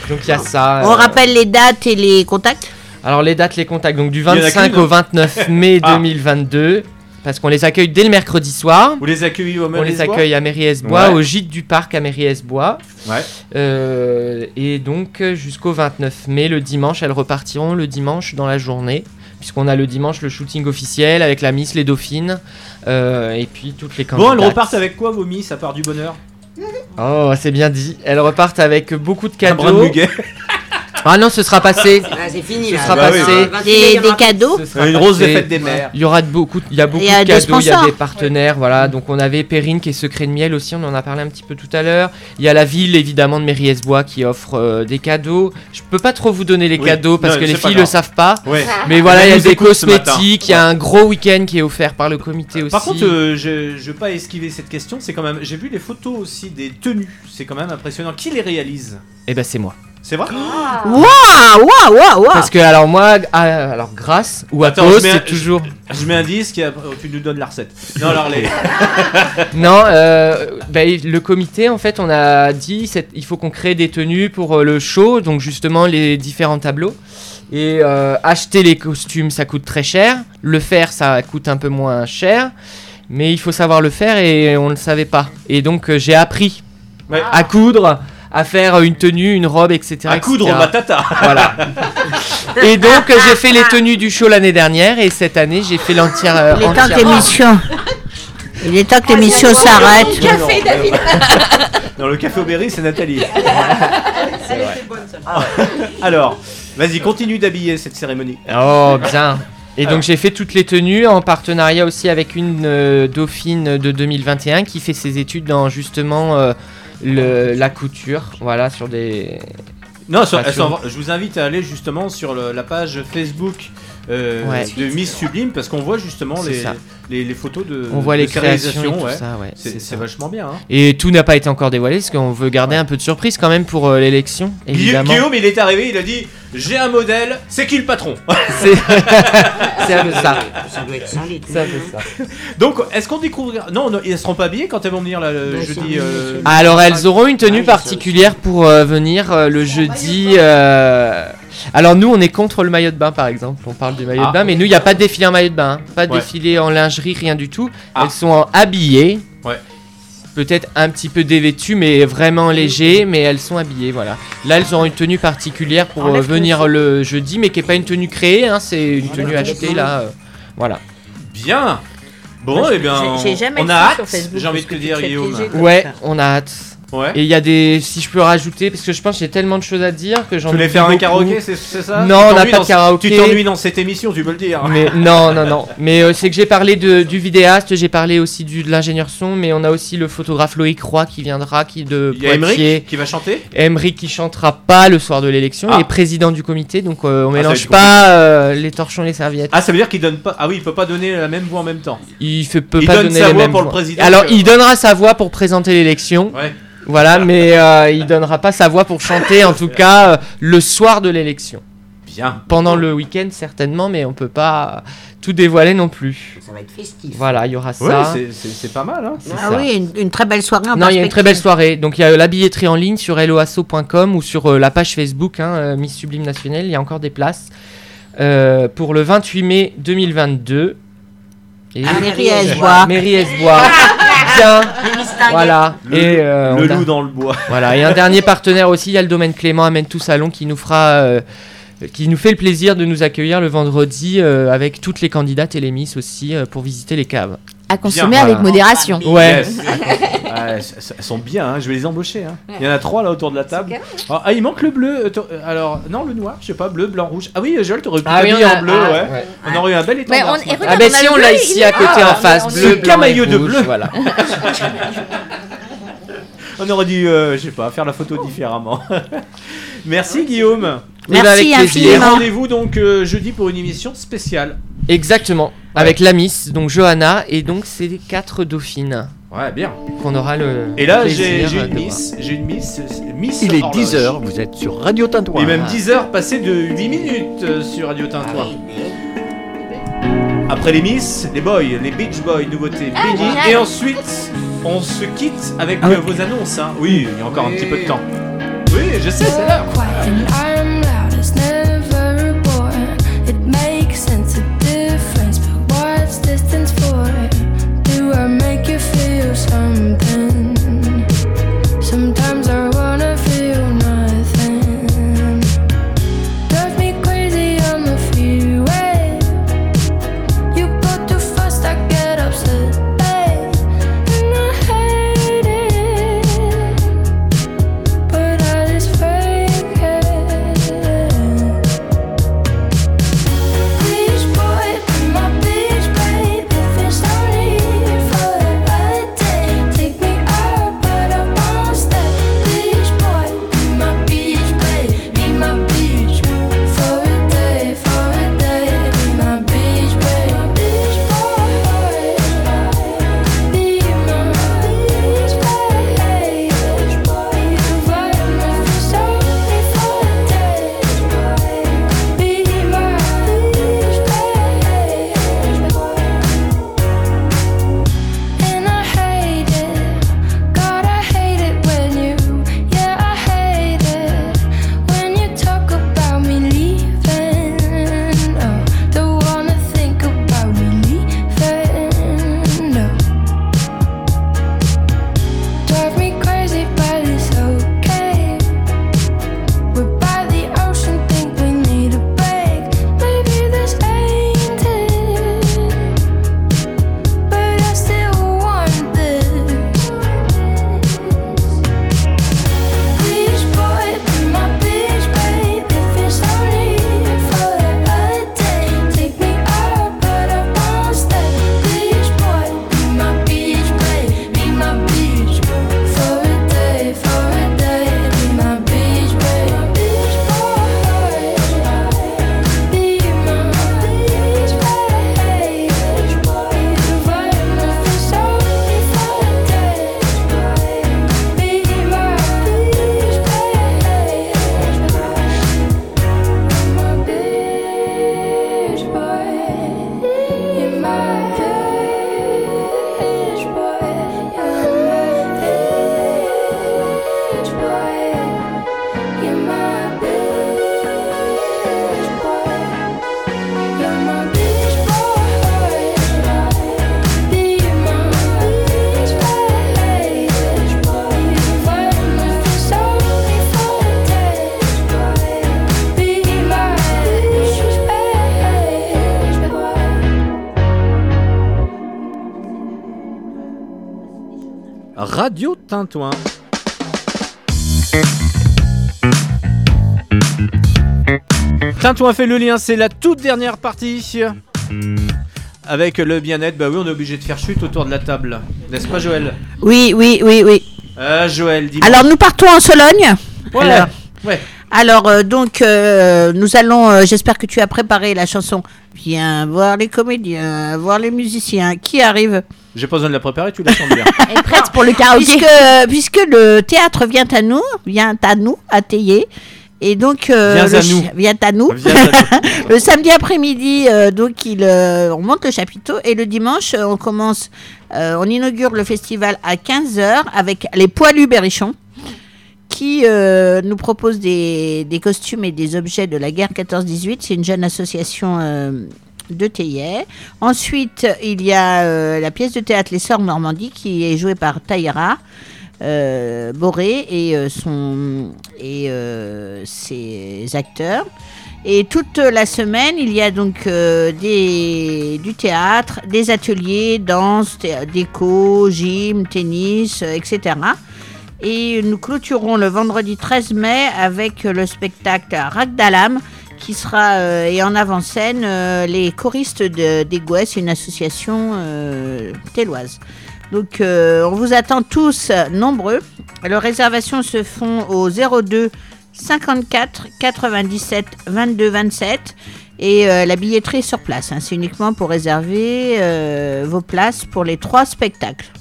Donc, il y a ça. On euh, rappelle les dates et les contacts. alors les dates, les contacts, donc du en a 25 qu'une au 29 mai Ah. 2022, parce qu'on les accueille dès le mercredi soir. Vous les accueillez au On les accueille à Mairie-Esbois, Ouais. au gîte du parc à Mairie-Esbois. Ouais. Euh, et donc jusqu'au 29 mai, le dimanche, elles repartiront le dimanche dans la journée. Puisqu'on a le dimanche le shooting officiel avec la Miss, les Dauphines, euh, et puis toutes les Bon, candidates. elles repartent avec quoi vos Miss à part du bonheur? Oh, c'est bien dit. Elles repartent avec beaucoup de Un brin de cadeaux. muguet. Ah non, ce sera passé. Ah, c'est fini Ce là. sera Bah oui. passé. Des, des cadeaux. Ce sera Une passé. fête des mères. Il y aura de beaucoup, il y a beaucoup Il y a de des cadeaux, il y a sponsors. des partenaires, voilà. Donc on avait Perrine qui est secret de miel aussi, on en a parlé un petit peu tout à l'heure. Il y a la ville évidemment de Mairie-Esbois qui offre euh, des cadeaux. Je peux pas trop vous donner les Oui. cadeaux parce Non, que les c'est pas filles le grave. savent pas. Ouais. Mais voilà, il y a nous des ce cosmétiques, il y a un gros week-end qui est offert par le comité aussi. Par contre, euh, je, je veux pas esquiver cette question. C'est quand même. J'ai vu les photos aussi des tenues. C'est quand même impressionnant. Qui les réalise? Eh ben c'est moi. C'est vrai Waouh, waouh, waouh, waouh. Parce que alors moi, ah, alors grâce ou à Attends, cause, je mets un- c'est toujours. Je mets un disque et après, tu nous donnes la recette. Non, alors les. Non, euh, bah, le comité, en fait, on a dit c'est- il faut qu'on crée des tenues pour euh, le show, donc justement les différents tableaux. Et euh, acheter les costumes, ça coûte très cher. Le faire, ça coûte un peu moins cher. Mais il faut savoir le faire et on ne le savait pas. Et donc euh, j'ai appris Ouais. à coudre, à faire une tenue, une robe, etc. À coudre etc. Matata. Voilà. Et donc j'ai fait les tenues du show l'année dernière et cette année j'ai fait l'entière. euh, Il est temps que l'émission. Il est temps que l'émission s'arrête. Café, David. Dans le café au Berry, c'est Nathalie. C'est vrai. Alors, vas-y, continue d'habiller cette cérémonie. Oh, bien. Et donc j'ai fait toutes les tenues en partenariat aussi avec une euh, dauphine de 2021 qui fait ses études dans justement euh, le, la couture, voilà, sur des... Non, sur- sur- je vous invite à aller justement sur le- la page Facebook euh, Ouais. de Miss Sublime parce qu'on voit justement les, les, les photos de On voit de les créations ouais. ça, ouais, C'est vachement bien. Hein. Et tout n'a pas été encore dévoilé parce qu'on veut garder un peu de surprise quand même pour euh, l'élection. Guillaume, il est arrivé, il a dit J'ai un modèle, c'est qui le patron C'est c'est un peu ça. Ça doit être solide. C'est un peu ça. Donc, est-ce qu'on découvrira Non, non, ils seront pas habillés quand elles vont venir là, le jeudi. euh, Alors elles auront une tenue Ah particulière pour euh, venir euh, le jeudi. euh, Alors nous on est contre le maillot de bain par exemple. On parle du maillot Ah. de bain, mais nous il n'y a pas de défilé en maillot de bain, hein. pas de Ouais. défilé en lingerie, rien du tout. Ah. Elles sont en habillées. Ouais. Peut-être un petit peu dévêtues, mais vraiment léger, mais elles sont habillées, voilà. Là, elles ont une tenue particulière pour euh, venir le jeudi, mais qui n'est pas une tenue créée, hein, c'est une tenue achetée, là. euh, voilà. Bien. Bon, eh bien, j'ai- j'ai jamais on fait a hâte. J'ai envie de te dire, Guillaume. Ouais, on a hâte. Ouais. Et il y a des. Si je peux rajouter, parce que je pense que j'ai tellement de choses à dire que j'en Tu voulais faire un karaoké, c'est ça? Non, on n'a pas de karaoké. Tu t'ennuies dans cette émission, tu peux le dire. Mais non, non, non. Mais euh, c'est que j'ai parlé de, du vidéaste, j'ai parlé aussi du, de l'ingénieur son, mais on a aussi le photographe Loïc Roy qui viendra, qui de Il y a. Emeric qui va chanter? Emeric qui chantera pas le soir de l'élection, Ah. il est président du comité, donc euh, on Ah, mélange pas euh, les torchons et les serviettes. Ah, ça veut dire qu'il donne pas. Ah oui, il peut pas donner la même voix en même temps. Il fait, peut Il pas donne donner sa les voix mêmes pour le voix. président Alors il donnera sa voix pour présenter l'élection. Ouais. Voilà, mais euh, il donnera pas sa voix pour chanter, en tout cas, euh, le soir de l'élection. Bien. Pendant le week-end, certainement, mais on peut pas tout dévoiler non plus. Ça va être festif. Voilà, il y aura ça. c'est- c'est c'est pas mal. Hein. Ah ça. oui, une, une très belle soirée en Non, il y a une très belle soirée. Donc il y a euh, la billetterie en ligne sur helloasso.com ou sur euh, la page Facebook hein, euh, Miss Sublime Nationale. Il y a encore des places Euh, pour le 28 mai 2022. Et À Mairie-Esbois. Mairie-Esbois. Bien. Voilà. Le, et euh, le on a- loup dans le bois. Voilà. Et un dernier partenaire aussi, il y a le domaine Clément Amène tout salon qui nous fera. euh, qui nous fait le plaisir de nous accueillir le vendredi euh, avec toutes les candidates et les miss aussi euh, pour visiter les caves. À consommer Bien, avec voilà. modération. Ouais. Yes. Ouais, elles sont bien, hein, je vais les embaucher. hein. Il y en a trois là autour de la table. Ah, ah, il manque le bleu. euh, euh, Alors, non, le noir, je sais pas, bleu, blanc, rouge. Ah oui, Joël, t'aurais pu Ah oui, en bleu, ah, ouais. ouais. On aurait eu un bel étendard. on- regarde, Ah ben si on l'a ici à côté Ah, en face, bleu, blanc de bleu. Voilà. On aurait dû, euh, je sais pas, faire la photo différemment. Merci Guillaume. Eh ben, avec Et rendez-vous donc euh, jeudi pour une émission spéciale. Exactement. Avec la Miss, donc Johanna, et donc c'est les quatre dauphines. Ouais, bien. Qu'on aura le. Et là, j'ai une miss, j'ai une miss, miss Il est horloge. 10h, vous êtes sur Radio Tintouin. Et même 10 heures passées de 8 minutes euh, sur Radio Tintouin. Après les Miss, les Boys, les Beach Boys, nouveauté Ah. Et ensuite, on se quitte avec Ah vos annonces. hein. Oui, il y a encore un petit peu de temps. Oui, je sais, c'est l'heure. Radio Tintouin. Tintouin fait le lien, c'est la toute dernière partie. Avec le bien-être, bah oui, on est obligé de faire chute autour de la table. N'est-ce pas, Joël? Oui, oui, oui, oui. Ah, Joël, dis Alors nous partons en Sologne. Ouais, Alors. Alors, euh, donc euh, nous allons, euh, j'espère que tu as préparé la chanson. Viens voir les comédiens, voir les musiciens. Qui arrive J'ai pas besoin de la préparer, tu la chantes bien. Elle est prête pour le karaoké. puisque, puisque le théâtre vient à nous, vient à nous, à Théier. Et donc, euh, Viens le à ch- nous. vient à nous. Viens le samedi après-midi, euh, donc il, euh, on monte le chapiteau et le dimanche, euh, on commence, euh, on inaugure le festival à 15h avec les Poilus Berrichons qui euh, nous propose des, costumes et des objets de la guerre 14-18. C'est une jeune association euh, de Théier. Ensuite, il y a euh, la pièce de théâtre Les Sœurs Normandie qui est jouée par Taïra. Boré et, son, et ses acteurs. Et toute la semaine, il y a donc euh, des, du théâtre, des ateliers, danse, thé- déco, gym, tennis, etc. Et nous clôturons le vendredi 13 mai avec le spectacle Ragdalam qui sera euh, et en avant-scène euh, les choristes de, une association euh. Donc euh, on vous attend tous nombreux. Les réservations se font au 02 54 97 22 27 et la billetterie est sur place. hein. C'est uniquement pour réserver vos places pour les trois spectacles.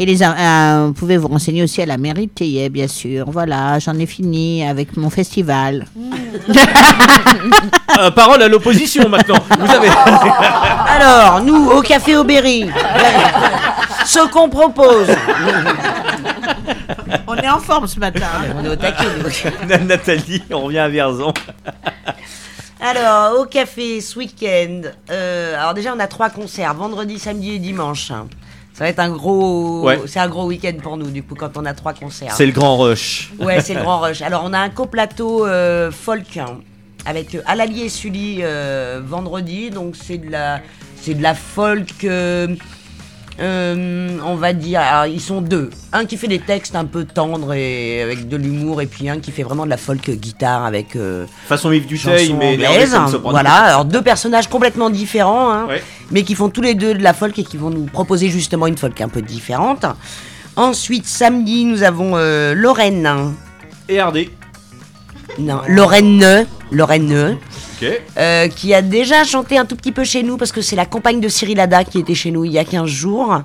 Et les, euh, vous pouvez vous renseigner aussi à la mairie de Théier, bien sûr. Voilà, j'en ai fini avec mon festival. Euh, parole à l'opposition maintenant. Vous avez. Alors, nous, au Café Aubéry, ce qu'on propose. On est en forme ce matin. On est au taquet. Nathalie, on revient à Vierzon. Alors, au café ce week-end, euh, alors déjà on a trois concerts, vendredi, samedi et dimanche. Ça va être un gros, Ouais. c'est un gros week-end pour nous du coup quand on a trois concerts. C'est le grand rush. Ouais, c'est le grand rush. Alors on a un coplateau euh, folk hein, avec euh, Alali et Sully euh, vendredi, donc c'est de la, c'est de la folk. Euh, on va dire, alors, ils sont deux. Un qui fait des textes un peu tendres et avec de l'humour, et puis un qui fait vraiment de la folk guitare avec. euh, Façon Yves Duteil, chansons mais comme hein. Voilà, alors deux personnages complètement différents, hein, Ouais. mais qui font tous les deux de la folk et qui vont nous proposer justement une folk un peu différente. Ensuite, samedi, nous avons euh, Lorraine. Et RD. Non, Lorraine, Lorraine, Euh, qui a déjà chanté un tout petit peu chez nous parce que c'est la compagne de Cyril Hada qui était chez nous il y a 15 jours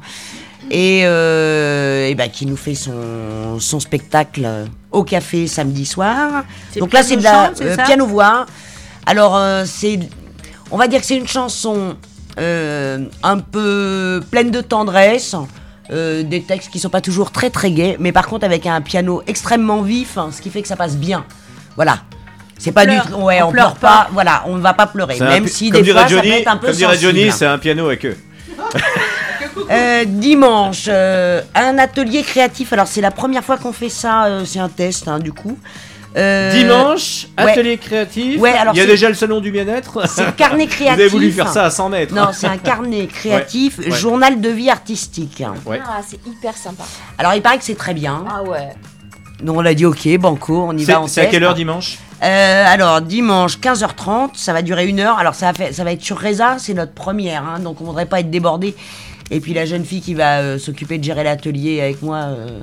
et, euh, et bah, qui nous fait son, son spectacle au café samedi soir. Donc là, c'est de la euh, ça piano-voix. Alors, euh, c'est, on va dire que c'est une chanson euh, un peu pleine de tendresse. euh, des textes qui sont pas toujours très très gais, mais par contre avec un piano extrêmement vif, hein, ce qui fait que ça passe bien. Voilà. C'est pas pleure. du tout. Ouais, On on, pleure pleure pas. Voilà, on ne va pas pleurer. Un Même si comme des dirait fois ça Johnny, peut être un peu Comme dirait Johnny, c'est un piano avec eux. Euh, dimanche, euh, un atelier créatif. Alors c'est la première fois qu'on fait ça. euh, c'est un test, hein, du coup. Euh, Dimanche, ouais. atelier créatif. Ouais, alors Il y a déjà le salon du bien-être. C'est le carnet créatif. Vous avez voulu faire ça à 100 mètres. Non, c'est un carnet créatif, Ouais, ouais. journal de vie artistique. Ouais. Ah, c'est hyper sympa. Alors il paraît que c'est très bien. Ah ouais. Donc on a dit ok, banco, on y va, on c'est à quelle heure dimanche? Euh, alors, dimanche, 15h30, ça va durer une heure. Alors, ça va, fait- ça va être sur Reza, c'est notre première, hein, donc on voudrait pas être débordé. Et puis, la jeune fille qui va euh, s'occuper de gérer l'atelier avec moi, euh,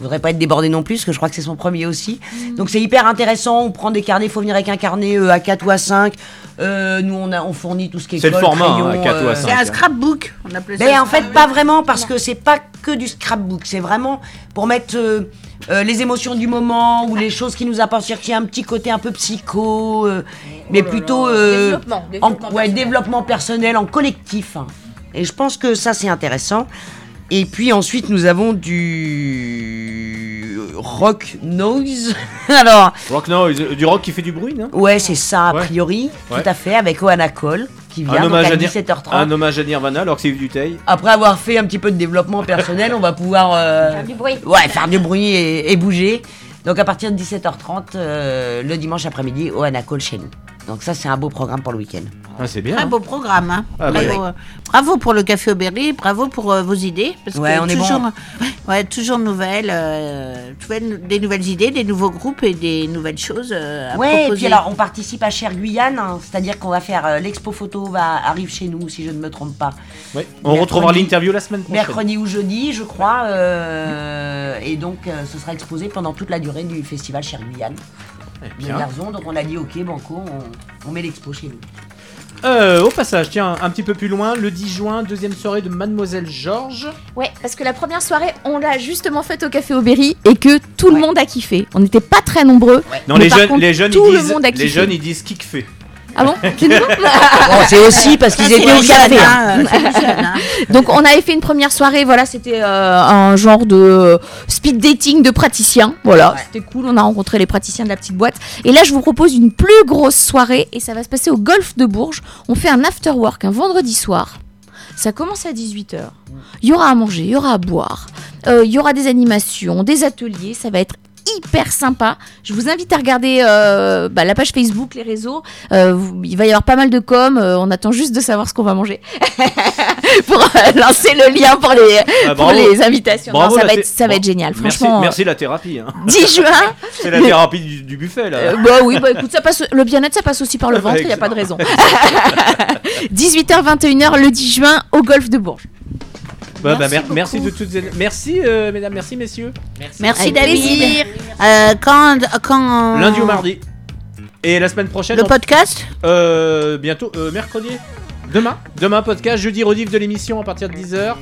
voudrait pas être débordée non plus, parce que je crois que c'est son premier aussi. Donc, c'est hyper intéressant. On prend des carnets, il faut venir avec un carnet euh, à 4 ou à 5. Euh, nous, on, a, on fournit tout ce qui est C'est le format, crayon, hein, à 4 ou à euh, 5. C'est un scrapbook. On appelait ça mais en scrapbook. fait, pas vraiment, parce que c'est pas que du scrapbook. C'est vraiment pour mettre euh, euh, les émotions du moment ou les choses qui nous apportent. Il y a un petit côté un peu psycho, euh, mais plutôt. euh, Développement, en- développement ouais, personnel. développement personnel en collectif. Et je pense que ça, c'est intéressant. Et puis ensuite, nous avons du rock noise. Alors, Rock noise, du rock qui fait du bruit, non? Ouais, c'est ça, a Ouais. priori, Ouais. tout à fait, avec Oana Cole, qui vient un donc à à Nir- 17h30. un hommage à Nirvana alors que c'est Yves Duteil. Après avoir fait un petit peu de développement personnel, on va pouvoir euh, Faire du bruit. Ouais, faire du bruit et, et bouger. Donc à partir de 17h30, euh, le dimanche après-midi, au Anacol chez nous. Donc ça, c'est un beau programme pour le week-end. Ah, c'est bien. Très beau programme. hein. Ah, bravo, bah, euh, bravo pour le café au berry, bravo pour euh, vos idées. Parce Ouais, que on est toujours, bon. ouais, toujours nouvelles, euh, des nouvelles idées, des nouveaux groupes et des nouvelles choses euh, à Ouais, et proposer. puis alors on participe à Cher Guyane, hein, c'est-à-dire qu'on va faire euh, l'expo photo va arrive chez nous si je ne me trompe pas. Ouais. On retrouvera l'interview la semaine prochaine. Mercredi ou jeudi, je crois, euh, et donc euh, ce sera exposé pendant toute la durée du festival Cher Guyane. Eh bien. Vierzon, donc on a dit ok Banco, on, on met l'expo chez nous. Euh, au passage, tiens, un petit peu plus loin, le 10 juin, deuxième soirée de Mademoiselle Georges. Ouais, parce que la première soirée, on l'a justement faite au Café Aubéry et que tout le monde a kiffé. On n'était pas très nombreux. Non, mais les par jeunes, contre, les jeunes, tout ils le disent, monde a les kiffé. jeunes, ils disent fait. Ah bon C'est nous Bon, c'est aussi parce qu'ils Ah, étaient au café. hein. Donc on avait fait une première soirée, voilà, c'était euh, un genre de speed dating de praticiens, voilà, c'était cool, on a rencontré les praticiens de la petite boîte. Et là je vous propose une plus grosse soirée et ça va se passer au Golf de Bourges. On fait un after work un vendredi soir. Ça commence à 18h. Il y aura à manger, il y aura à boire, euh, il y aura des animations, des ateliers, ça va être hyper sympa. Je vous invite à regarder euh, bah, la page Facebook, les réseaux. Euh, il va y avoir pas mal de com. euh, on attend juste de savoir ce qu'on va manger pour lancer le lien pour les, Ah, pour les invitations. Non, ça, va être, ça va être génial. Merci, Franchement, merci la thérapie. hein. 10 juin. C'est la thérapie du, du buffet là. bah oui, bah écoute, ça passe, le bien-être, ça passe aussi par le ventre, il n'y a pas de raison. 18h, 21h, le 10 juin, au golf de Bourges. Bah, bah, Merci mer- merci de toutes. ces- Merci euh, mesdames, merci messieurs. Merci Avec David. plaisir. Euh, quand, quand Lundi ou mardi. Et la semaine prochaine. Le on- podcast Euh, bientôt, euh, mercredi. Demain, demain podcast, jeudi rediff de l'émission à partir de 10h.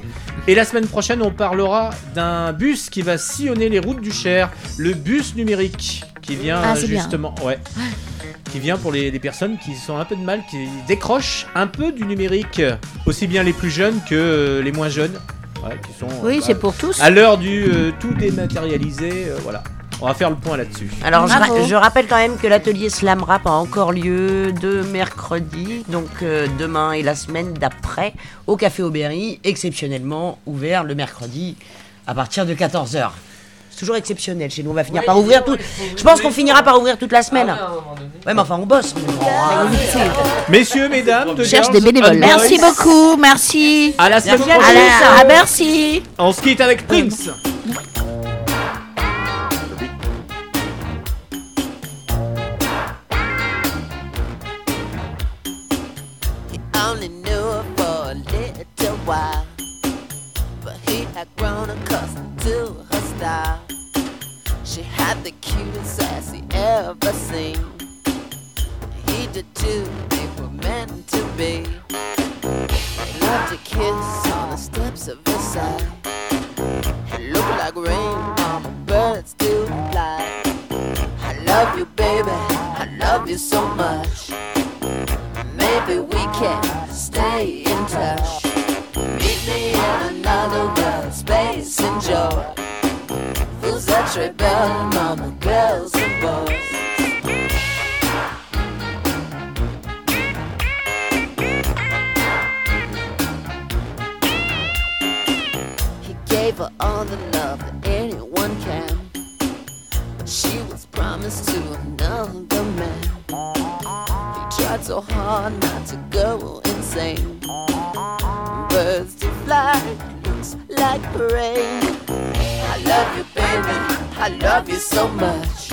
Et la semaine prochaine, on parlera d'un bus qui va sillonner les routes du Cher, le bus numérique, qui vient Ah, c'est bien. justement, ouais, qui vient pour les, les personnes qui sont un peu de mal, qui décrochent un peu du numérique, aussi bien les plus jeunes que euh, les moins jeunes, ouais, qui sont. Oui, bah, c'est pour tous. À l'heure du euh, tout dématérialisé, euh, voilà. On va faire le point là-dessus. Alors je, Bravo. ra- je rappelle quand même que l'atelier Slam Rap a encore lieu de mercredi, donc euh, demain et la semaine d'après, au Café Aubéry, exceptionnellement ouvert le mercredi à partir de 14h. Toujours exceptionnel chez nous, on va finir par ouvrir tout. Je pense qu'on finira par ouvrir toute la semaine. Ouais, mais enfin, on bosse. Messieurs, mesdames, de Cherche des bénévoles. Merci beaucoup, merci. À la semaine prochaine. À, la- à merci. On se quitte avec Prince. little while. But he had grown accustomed to her style. She had the cutest ass he ever seen. He did too, they were meant to be. They loved to kiss on the steps of Versailles. It looked like rain on birds do fly. I love you, baby, I love you so much. Maybe we can stay in touch. Meet me in another Rebel, mama, girls and boys? He gave her all the love that anyone can. But she was promised to another man. He tried so hard not to go insane. Birds to fly, looks like rain. I love you, baby. I love you so much.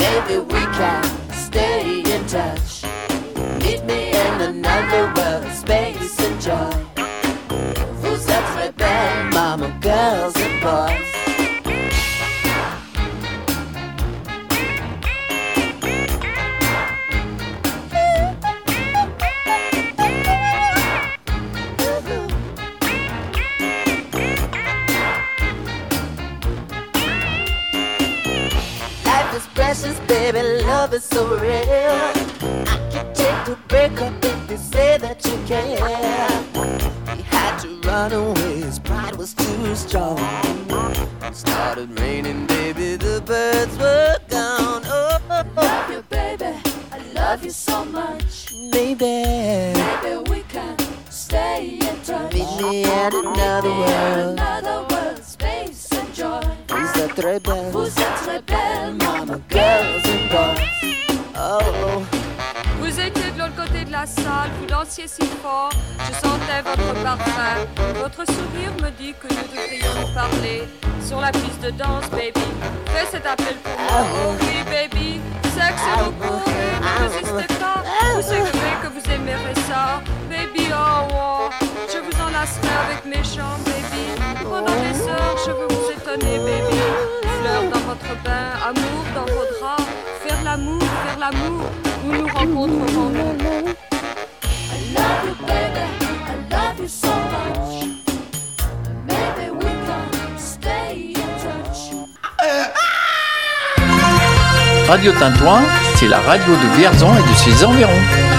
Maybe we can stay in touch. Meet me in another world, space and joy. Who's that rebel, mama, girls and boys? Love is so real. I can take the break up if you say that you can. He had to run away, his pride was too strong. It started raining, baby, the birds were gone. Oh, oh, oh, love you, baby, I love you so much. Baby, maybe we can stay in touch. Meet me in another world. Another world, space and joy. Who's that rebel? Who's that rebel? Mama, girls and boys. Oh. la salle, vous dansiez si fort, je sentais votre parfum. Votre sourire me dit que nous devrions nous parler sur la piste de danse, baby. Fais cet appel pour moi, oh oui, baby. Sexe et recours, ne résistez pas. Vous savez que vous aimerez ça, baby, oh, oh. Je vous enlacerai avec mes jambes, baby. Pendant des heures, je veux vous étonner, baby. Fleurs dans votre bain, amour dans vos draps. Faire l'amour, faire l'amour, nous nous rencontrerons. I love you, baby. I love you so much. Maybe we can stay in touch. Radio Tintouin, c'est la radio de Vierzon et de ses environs.